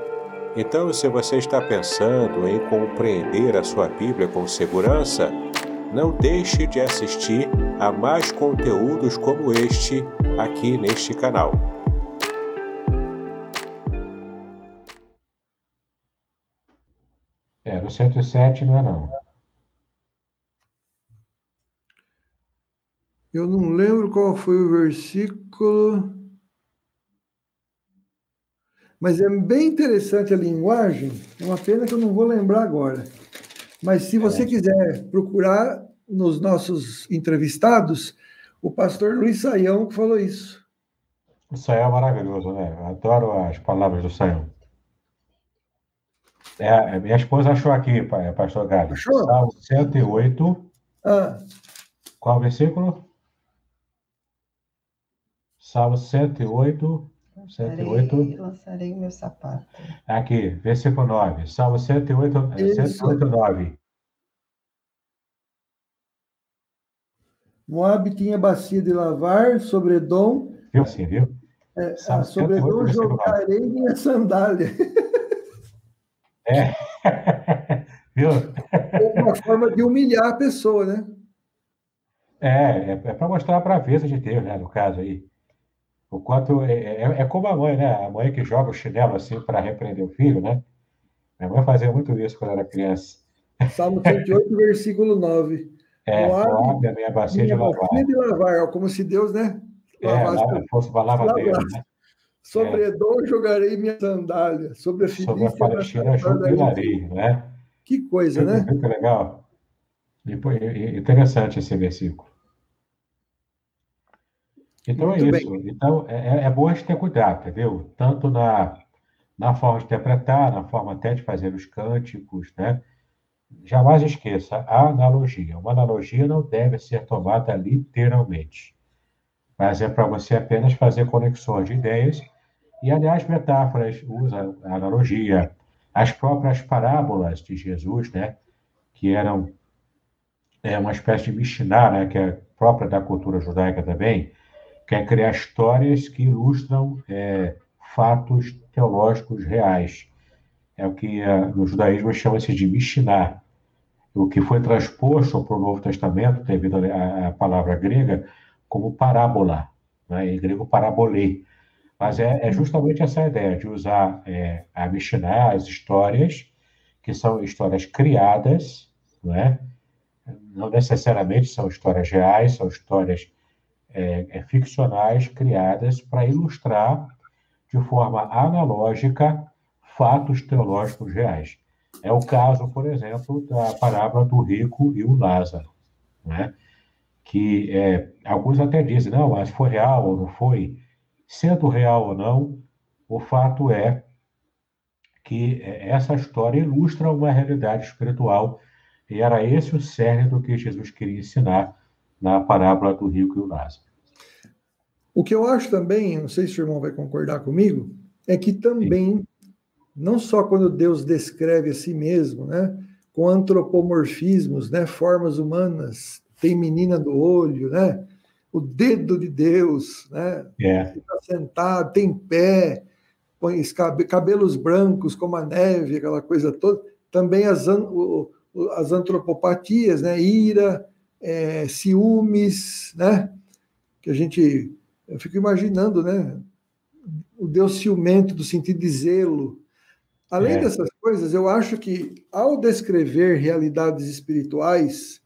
Então, se você está pensando em compreender a sua Bíblia com segurança, não deixe de assistir a mais conteúdos como este aqui neste canal. É, no 107 não é não. Eu não lembro qual foi o versículo. Mas é bem interessante a linguagem. É uma pena que eu não vou lembrar agora. Mas se você é. quiser procurar nos nossos entrevistados, o pastor Luiz Saião que falou isso. O Saião é maravilhoso, né? Eu adoro as palavras do Saião. É, minha esposa achou aqui, pastor Galho. Achou? Salmo 108. Ah. Qual versículo? Salmo 108. 108. Lançarei meu sapato. Aqui, versículo 9. Salmo 108, Isso. 108 9. Moab tinha bacia de lavar, sobre Edom. Viu assim, viu? É, ah, sobre Edom jogarei minha sandália. É. viu? É uma forma de humilhar a pessoa, né? É, é, é para mostrar a braveza de Deus, né, no caso aí. O quanto é, é, é, como a mãe, né? A mãe que joga o chinelo assim para repreender o filho, né? Minha mãe fazia muito isso quando era criança. Salmo 108, versículo 9. É, Moab, a minha bacia de lavar. de lavar, como se Deus, né? Lavasse, é, fosse para lavadeiro, né? Sobre é. Jogarei minha sandália, sobre a sobre a Palestina jubilarei, né? Que coisa, né? Que legal. E, interessante esse versículo. Então Muito é isso. Bem. Então é, é, é bom a gente ter cuidado, entendeu? Tanto na, na forma de interpretar, na forma até de fazer os cânticos, né? Jamais esqueça a analogia. Uma analogia não deve ser tomada literalmente, mas é para você apenas fazer conexões de ideias. E, aliás, metáforas usa a analogia, as próprias parábolas de Jesus, né? Que eram é, uma espécie de Mishnah, né? Que é própria da cultura judaica também, quer criar histórias que ilustram é, fatos teológicos reais. É o que é, no judaísmo chama-se de Mishnah. O que foi transposto para o Novo Testamento, devido à palavra grega, como parábola, né? em grego parabolê. Mas é, é, justamente essa ideia de usar é, a Mishnah, as histórias, que são histórias criadas, não é? Não necessariamente são histórias reais, são histórias é, é, ficcionais criadas para ilustrar de forma analógica fatos teológicos reais. É o caso, por exemplo, da parábola do rico e o Lázaro, né? que é, alguns até dizem, não, mas foi real ou não foi? Sendo real ou não, o fato é que é, essa história ilustra uma realidade espiritual e era esse o cerne do que Jesus queria ensinar na parábola do rico e o Lázaro. O que eu acho também, não sei se o irmão vai concordar comigo, é que também, Sim. não só quando Deus descreve a si mesmo, né, com antropomorfismos, né, formas humanas, tem menina do olho, né, o dedo de Deus, né, yeah. está sentado, tem pé, põe cabelos brancos como a neve, aquela coisa toda. Também as, as antropopatias, né, ira, é, ciúmes, né? Que a gente, eu fico imaginando, né? O Deus ciumento, do sentido de zelo. Além é. dessas coisas, eu acho que ao descrever realidades espirituais,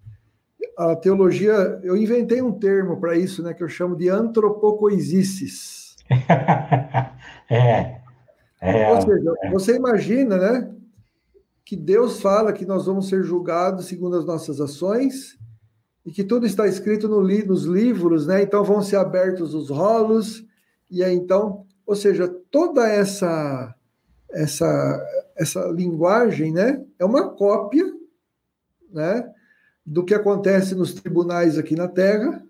a teologia, eu inventei um termo para isso, né? Que eu chamo de antropocoisices. é. é. Ou seja, você imagina, né? Que Deus fala que nós vamos ser julgados segundo as nossas ações e que tudo está escrito no li, nos livros, né? Então vão ser abertos os rolos e aí então, ou seja, toda essa essa, essa linguagem, né, é uma cópia, né, do que acontece nos tribunais aqui na Terra,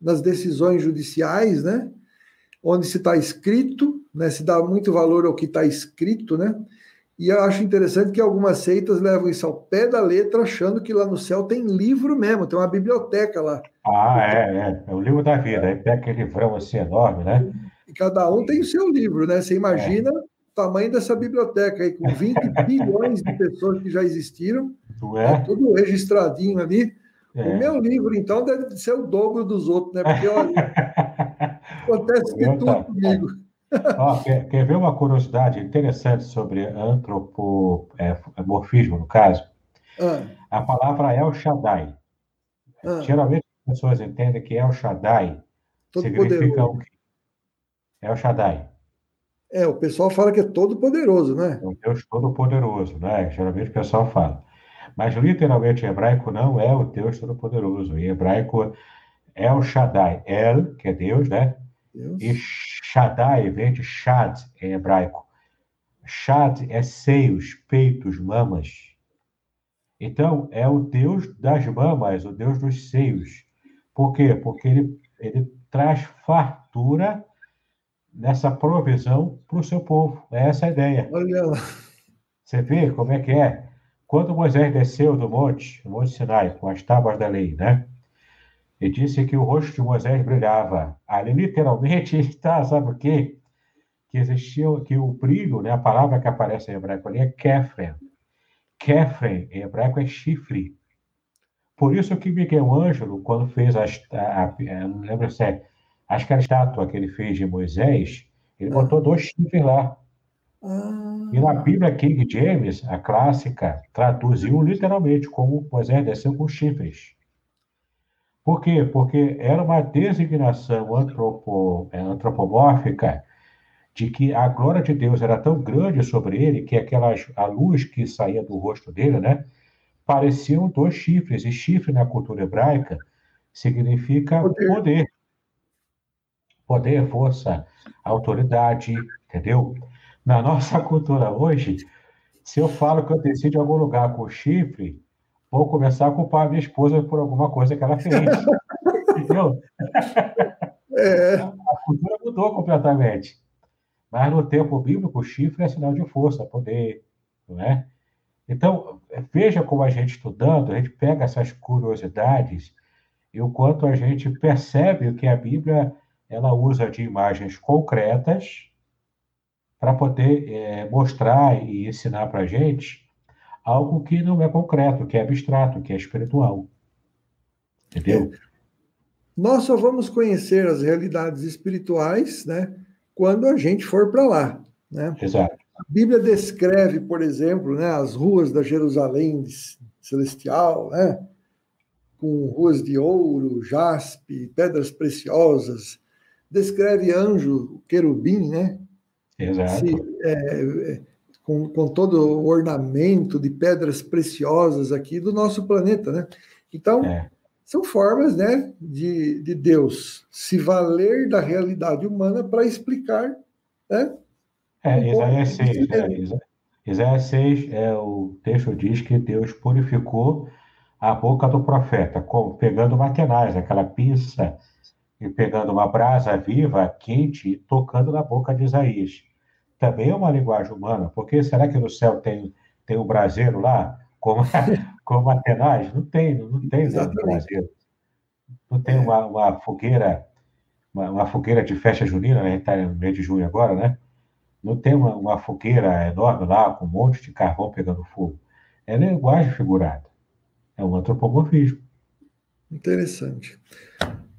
nas decisões judiciais, né, onde se está escrito, né, se dá muito valor ao que está escrito, né, e eu acho interessante que algumas seitas levam isso ao pé da letra, achando que lá no céu tem livro mesmo, tem uma biblioteca lá. Ah, é, é, é o livro da vida. Aí pega aquele livrão assim enorme, né? E cada um tem o seu livro, né? Você imagina é. o tamanho dessa biblioteca aí, com 20 bilhões de pessoas que já existiram, é? é tudo registradinho ali. É. O meu livro, então, deve ser o dobro dos outros, né? Porque, olha, acontece de tudo comigo. Quer, quer, ver uma curiosidade interessante sobre antropomorfismo, é, no caso? Ah. A palavra El Shaddai. Ah. Geralmente as pessoas entendem que El Shaddai todo significa poderoso. o quê? El Shaddai. É, o pessoal fala que é todo poderoso, né? É um Deus todo poderoso, né? Geralmente o pessoal fala. Mas literalmente em hebraico não é o Deus todo poderoso. Em hebraico é o Shaddai. El, que é Deus, né? Deus. E Shaddai vem de Shad em hebraico. Shad é seios, peitos, mamas. Então, é o Deus das mamas, o Deus dos seios. Por quê? Porque ele, ele traz fartura nessa provisão para o seu povo. É essa a ideia. Olha lá. Você vê como é que é? Quando Moisés desceu do monte, o Monte Sinai, com as tábuas da lei, né? E disse que o rosto de Moisés brilhava. Ali, literalmente, está, sabe o quê? Que existia, que o brilho, né, a palavra que aparece em hebraico ali é kefren. Kefren, em hebraico, é chifre. Por isso que Miguel Ângelo, quando fez a, a, a não lembro se é, acho que era a estátua que ele fez de Moisés, ele botou dois chifres lá. Ah. E na Bíblia King James, a clássica, traduziu literalmente como Moisés desceu com chifres. Por quê? Porque era uma designação antropo, é, antropomórfica de que a glória de Deus era tão grande sobre ele que aquela a luz que saía do rosto dele, né, pareciam dois chifres. E chifre na cultura hebraica significa poder. Poder, poder força, autoridade, entendeu? Na nossa cultura hoje, se eu falo que eu desci de algum lugar com chifre, vou começar a culpar a minha esposa por alguma coisa que ela fez. Entendeu? É. A cultura mudou completamente. Mas no tempo bíblico, o chifre é sinal de força, poder, não é? Então, veja como a gente estudando, a gente pega essas curiosidades e o quanto a gente percebe que a Bíblia ela usa de imagens concretas para poder é, mostrar e ensinar para a gente algo que não é concreto, que é abstrato, que é espiritual. Entendeu? É. Nós só vamos conhecer as realidades espirituais, né, quando a gente for para lá, né? Exato. A Bíblia descreve, por exemplo, né, as ruas da Jerusalém celestial, né, com ruas de ouro, jaspe, pedras preciosas. Descreve anjo, querubim, né? Exato. Se, é, com, com todo o ornamento de pedras preciosas aqui do nosso planeta, né? Então, é. são formas, né, de, de Deus se valer da realidade humana para explicar, né? É, Isaías 6, é, Isaías 6, é, o texto diz que Deus purificou a boca do profeta, com, pegando uma tenaz, aquela pinça, e pegando uma brasa viva, quente, e tocando na boca de Isaías também é uma linguagem humana, porque será que no céu tem, tem um braseiro lá, como, como Atenas? Não tem, não tem braseiro. Não tem uma, uma fogueira, uma, uma, fogueira de festa junina, né? a gente está no mês de junho agora, né? Não tem uma, uma fogueira enorme lá, com um monte de carvão pegando fogo. É linguagem figurada. É um antropomorfismo. Interessante.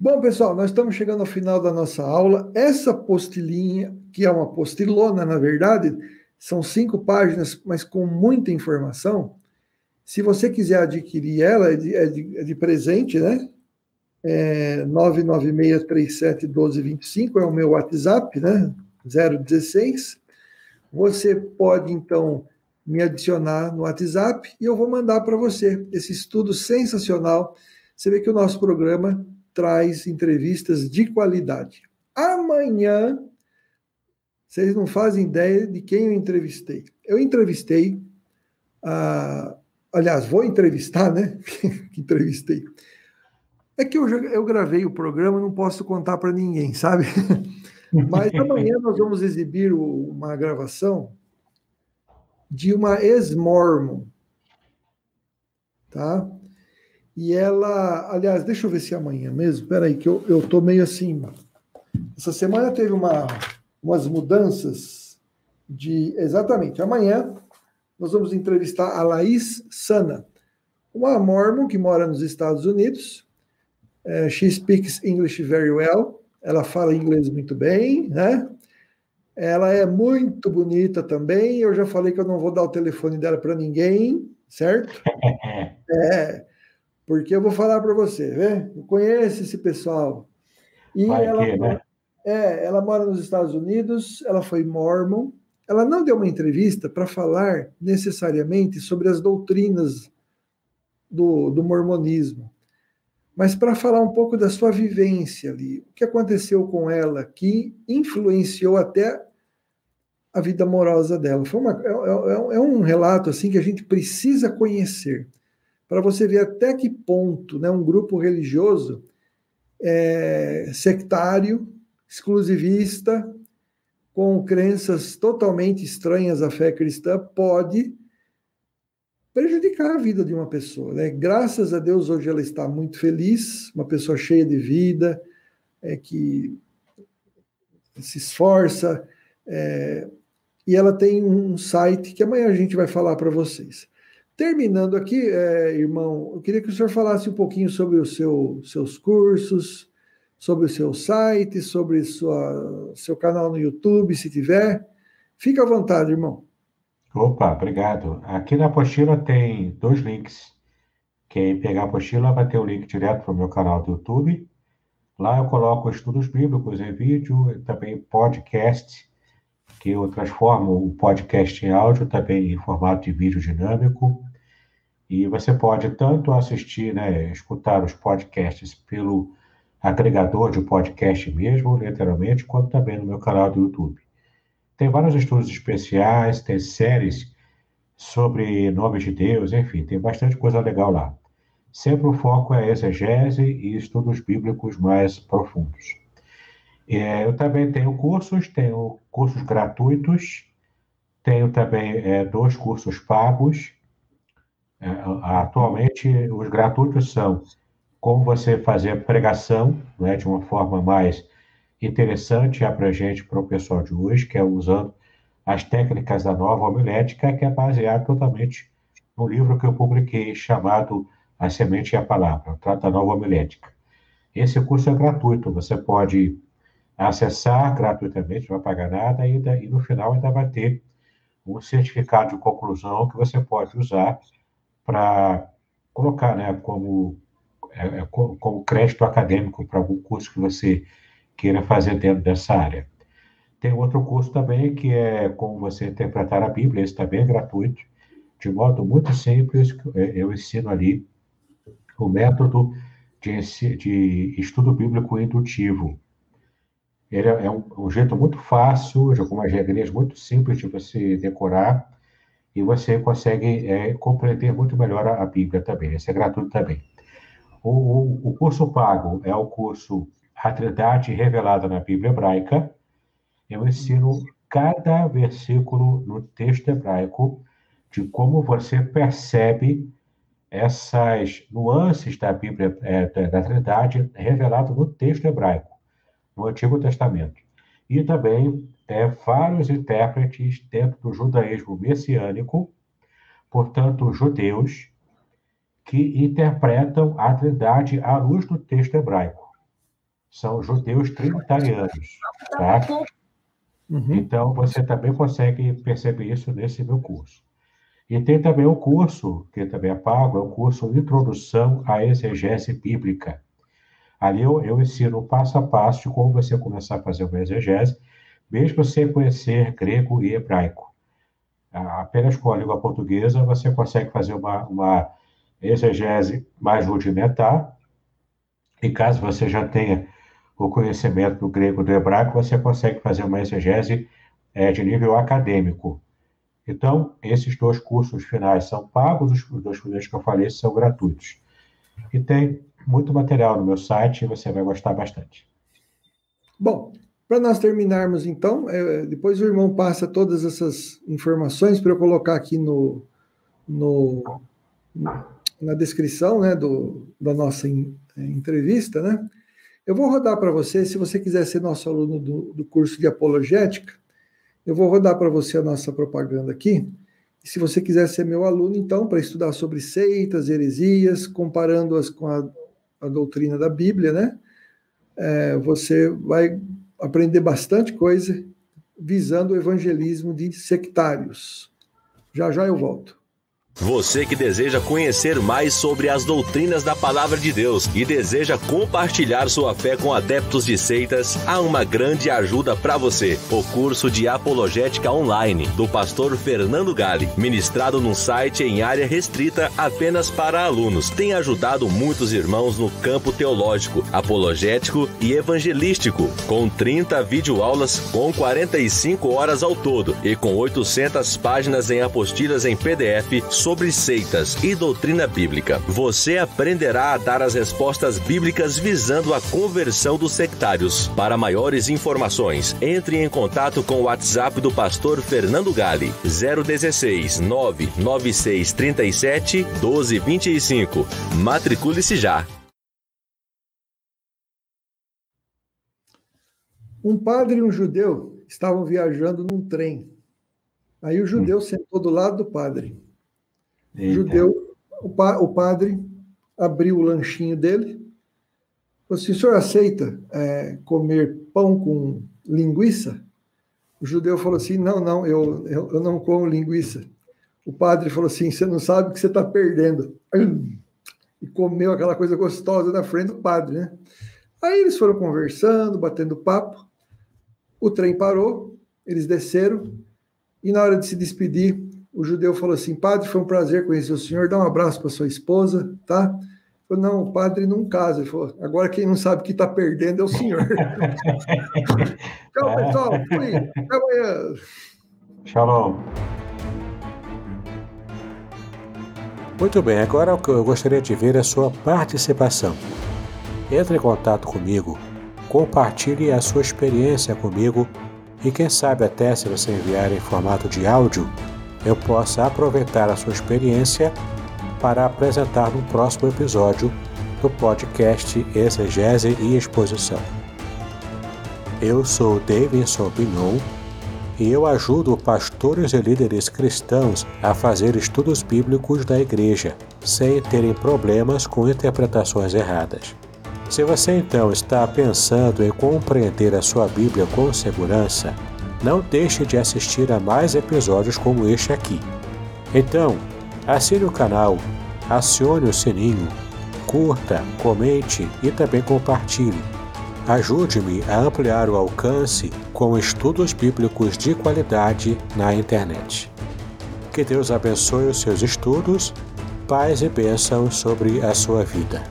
Bom, pessoal, nós estamos chegando ao final da nossa aula. Essa postilhinha, que é uma postilona, na verdade, são cinco páginas, mas com muita informação. Se você quiser adquirir ela, é de, é de, é de presente, né? É 996371225 é o meu WhatsApp, né? 016. Você pode, então, me adicionar no WhatsApp e eu vou mandar para você esse estudo sensacional. Você vê que o nosso programa traz entrevistas de qualidade. Amanhã Vocês não fazem ideia de quem eu entrevistei. Eu entrevistei, a, aliás, vou entrevistar, né? entrevistei. É que eu, já, eu gravei o programa, não posso contar para ninguém, sabe? Mas amanhã nós vamos exibir o, uma gravação de uma ex-mormon, tá? E ela, aliás, deixa eu ver se é amanhã mesmo, peraí, que eu, eu tô meio assim. Essa semana teve uma, umas mudanças de. Exatamente, amanhã nós vamos entrevistar a Laís Sana, uma mormon que mora nos Estados Unidos. É, she speaks English very well. Ela fala inglês muito bem, né? Ela é muito bonita também. Eu já falei que eu não vou dar o telefone dela para ninguém, certo? É, porque eu vou falar para você, né? Eu conheço esse pessoal. E Vai ela, que, né? é, ela mora nos Estados Unidos, ela foi mormon. Ela não deu uma entrevista para falar necessariamente sobre as doutrinas do, do mormonismo, mas para falar um pouco da sua vivência ali, o que aconteceu com ela que influenciou até a vida amorosa dela. Foi uma, é, é, é um relato assim que a gente precisa conhecer para você ver até que ponto né, um grupo religioso é, sectário, exclusivista, com crenças totalmente estranhas à fé cristã, pode prejudicar a vida de uma pessoa. Né? Graças a Deus, hoje ela está muito feliz, uma pessoa cheia de vida, é, que se esforça, é, e ela tem um site que amanhã a gente vai falar para vocês. Terminando aqui, é, irmão, eu queria que o senhor falasse um pouquinho sobre os seu, seus cursos, sobre o seu site, sobre sua, seu canal no YouTube, se tiver. Fique à vontade, irmão. Opa, obrigado. Aqui na apostila tem dois links. Quem pegar a apostila vai ter o link direto para o meu canal do YouTube. Lá eu coloco estudos bíblicos em vídeo, também podcast que eu transformo o podcast em áudio também em formato de vídeo dinâmico. E você pode tanto assistir, né, escutar os podcasts pelo agregador de podcast mesmo, literalmente, quanto também no meu canal do YouTube. Tem vários estudos especiais, tem séries sobre nomes de Deus, enfim, tem bastante coisa legal lá. Sempre o foco é exegese e estudos bíblicos mais profundos. É, eu também tenho cursos, tenho cursos gratuitos, tenho também é, dois cursos pagos. É, atualmente, os gratuitos são como você fazer pregação né, de uma forma mais interessante e abrangente para o pessoal de hoje, que é usando as técnicas da nova homilética, que é baseado totalmente no livro que eu publiquei chamado A Semente e a Palavra, Trata da Nova Homilética. Esse curso é gratuito, você pode acessar gratuitamente, não vai pagar nada, e, e no final ainda vai ter um certificado de conclusão que você pode usar para colocar né, como, é, é como crédito acadêmico para algum curso que você queira fazer dentro dessa área. Tem outro curso também que é como você interpretar a Bíblia, esse também é gratuito, de modo muito simples, eu ensino ali o método de, de estudo bíblico indutivo. Ele é, é um, um jeito muito fácil, com umas regrinhas muito simples de você decorar, e você consegue é, compreender muito melhor a, a, Bíblia também. Esse é gratuito também. O, o, o, curso pago é o curso A Trindade Revelada na Bíblia Hebraica. Eu ensino cada versículo no texto hebraico de como você percebe essas nuances da Bíblia é, da Trindade revelado no texto hebraico no Antigo Testamento. E também é, vários intérpretes dentro do judaísmo messiânico, portanto, judeus, que interpretam a Trindade à luz do texto hebraico. São judeus trinitarianos, tá? Uhum. Então, você também consegue perceber isso nesse meu curso. E tem também o curso, que também é pago, é o curso Introdução à Exegese Bíblica. Ali eu, eu ensino passo a passo de como você começar a fazer uma exegese, mesmo sem conhecer grego e hebraico. Apenas com a língua portuguesa você consegue fazer uma, uma exegese mais rudimentar, e caso você já tenha o conhecimento do grego e do hebraico, você consegue fazer uma exegese é, de nível acadêmico. Então, esses dois cursos finais são pagos, os dois primeiros que eu falei são gratuitos. E tem muito material no meu site você vai gostar bastante. Bom, para nós terminarmos, então, é, depois o irmão passa todas essas informações para eu colocar aqui no, no, na descrição né, do, da nossa in, é, entrevista, né? Eu vou rodar para você, se você quiser ser nosso aluno do, do curso de apologética, eu vou rodar para você a nossa propaganda aqui. E se você quiser ser meu aluno, então, para estudar sobre seitas, heresias, comparando-as com a, a, doutrina da Bíblia, né? É, você vai aprender bastante coisa visando o evangelismo de sectários. Já já eu volto. Você que deseja conhecer mais sobre as doutrinas da Palavra de Deus e deseja compartilhar sua fé com adeptos de seitas, há uma grande ajuda para você: o curso de Apologética Online do pastor Fernando Gale, ministrado num site em área restrita apenas para alunos. Tem ajudado muitos irmãos no campo teológico, apologético e evangelístico, com 30 videoaulas com 45 horas ao todo e com 800 páginas em apostilas em PDF sobre seitas e doutrina bíblica. Você aprenderá a dar as respostas bíblicas visando a conversão dos sectários. Para maiores informações, entre em contato com o WhatsApp do pastor Fernando Gale, 016 996 37 1225. Matricule-se já. Um padre e um judeu estavam viajando num trem. Aí o judeu sentou do lado do padre. Eita. judeu, o, pa, o, padre abriu o lanchinho dele, falou assim, o senhor aceita é, comer pão com linguiça? O judeu falou assim, não, não, eu, eu, eu não como linguiça. O padre falou assim, você não sabe o que você está perdendo. E comeu aquela coisa gostosa na frente do padre, né? Aí eles foram conversando, batendo papo, o trem parou, eles desceram, e na hora de se despedir, o judeu falou assim: Padre, foi um prazer conhecer o senhor, dá um abraço para sua esposa, tá? Falei, não, o padre não casa. Ele falou: agora quem não sabe que está perdendo é o senhor. Tchau, pessoal. Fui. Até amanhã. Shalom. Muito bem, agora o que eu gostaria de ver é a sua participação. Entre em contato comigo, compartilhe a sua experiência comigo e quem sabe até se você enviar em formato de áudio, eu possa aproveitar a sua experiência para apresentar no próximo episódio do podcast Exegese e Exposição. Eu sou Davidson Pignon e eu ajudo pastores e líderes cristãos a fazer estudos bíblicos da igreja, sem terem problemas com interpretações erradas. Se você então está pensando em compreender a sua Bíblia com segurança, não deixe de assistir a mais episódios como este aqui. Então, assine o canal, acione o sininho, curta, comente e também compartilhe. Ajude-me a ampliar o alcance com estudos bíblicos de qualidade na internet. Que Deus abençoe os seus estudos, paz e bênçãos sobre a sua vida.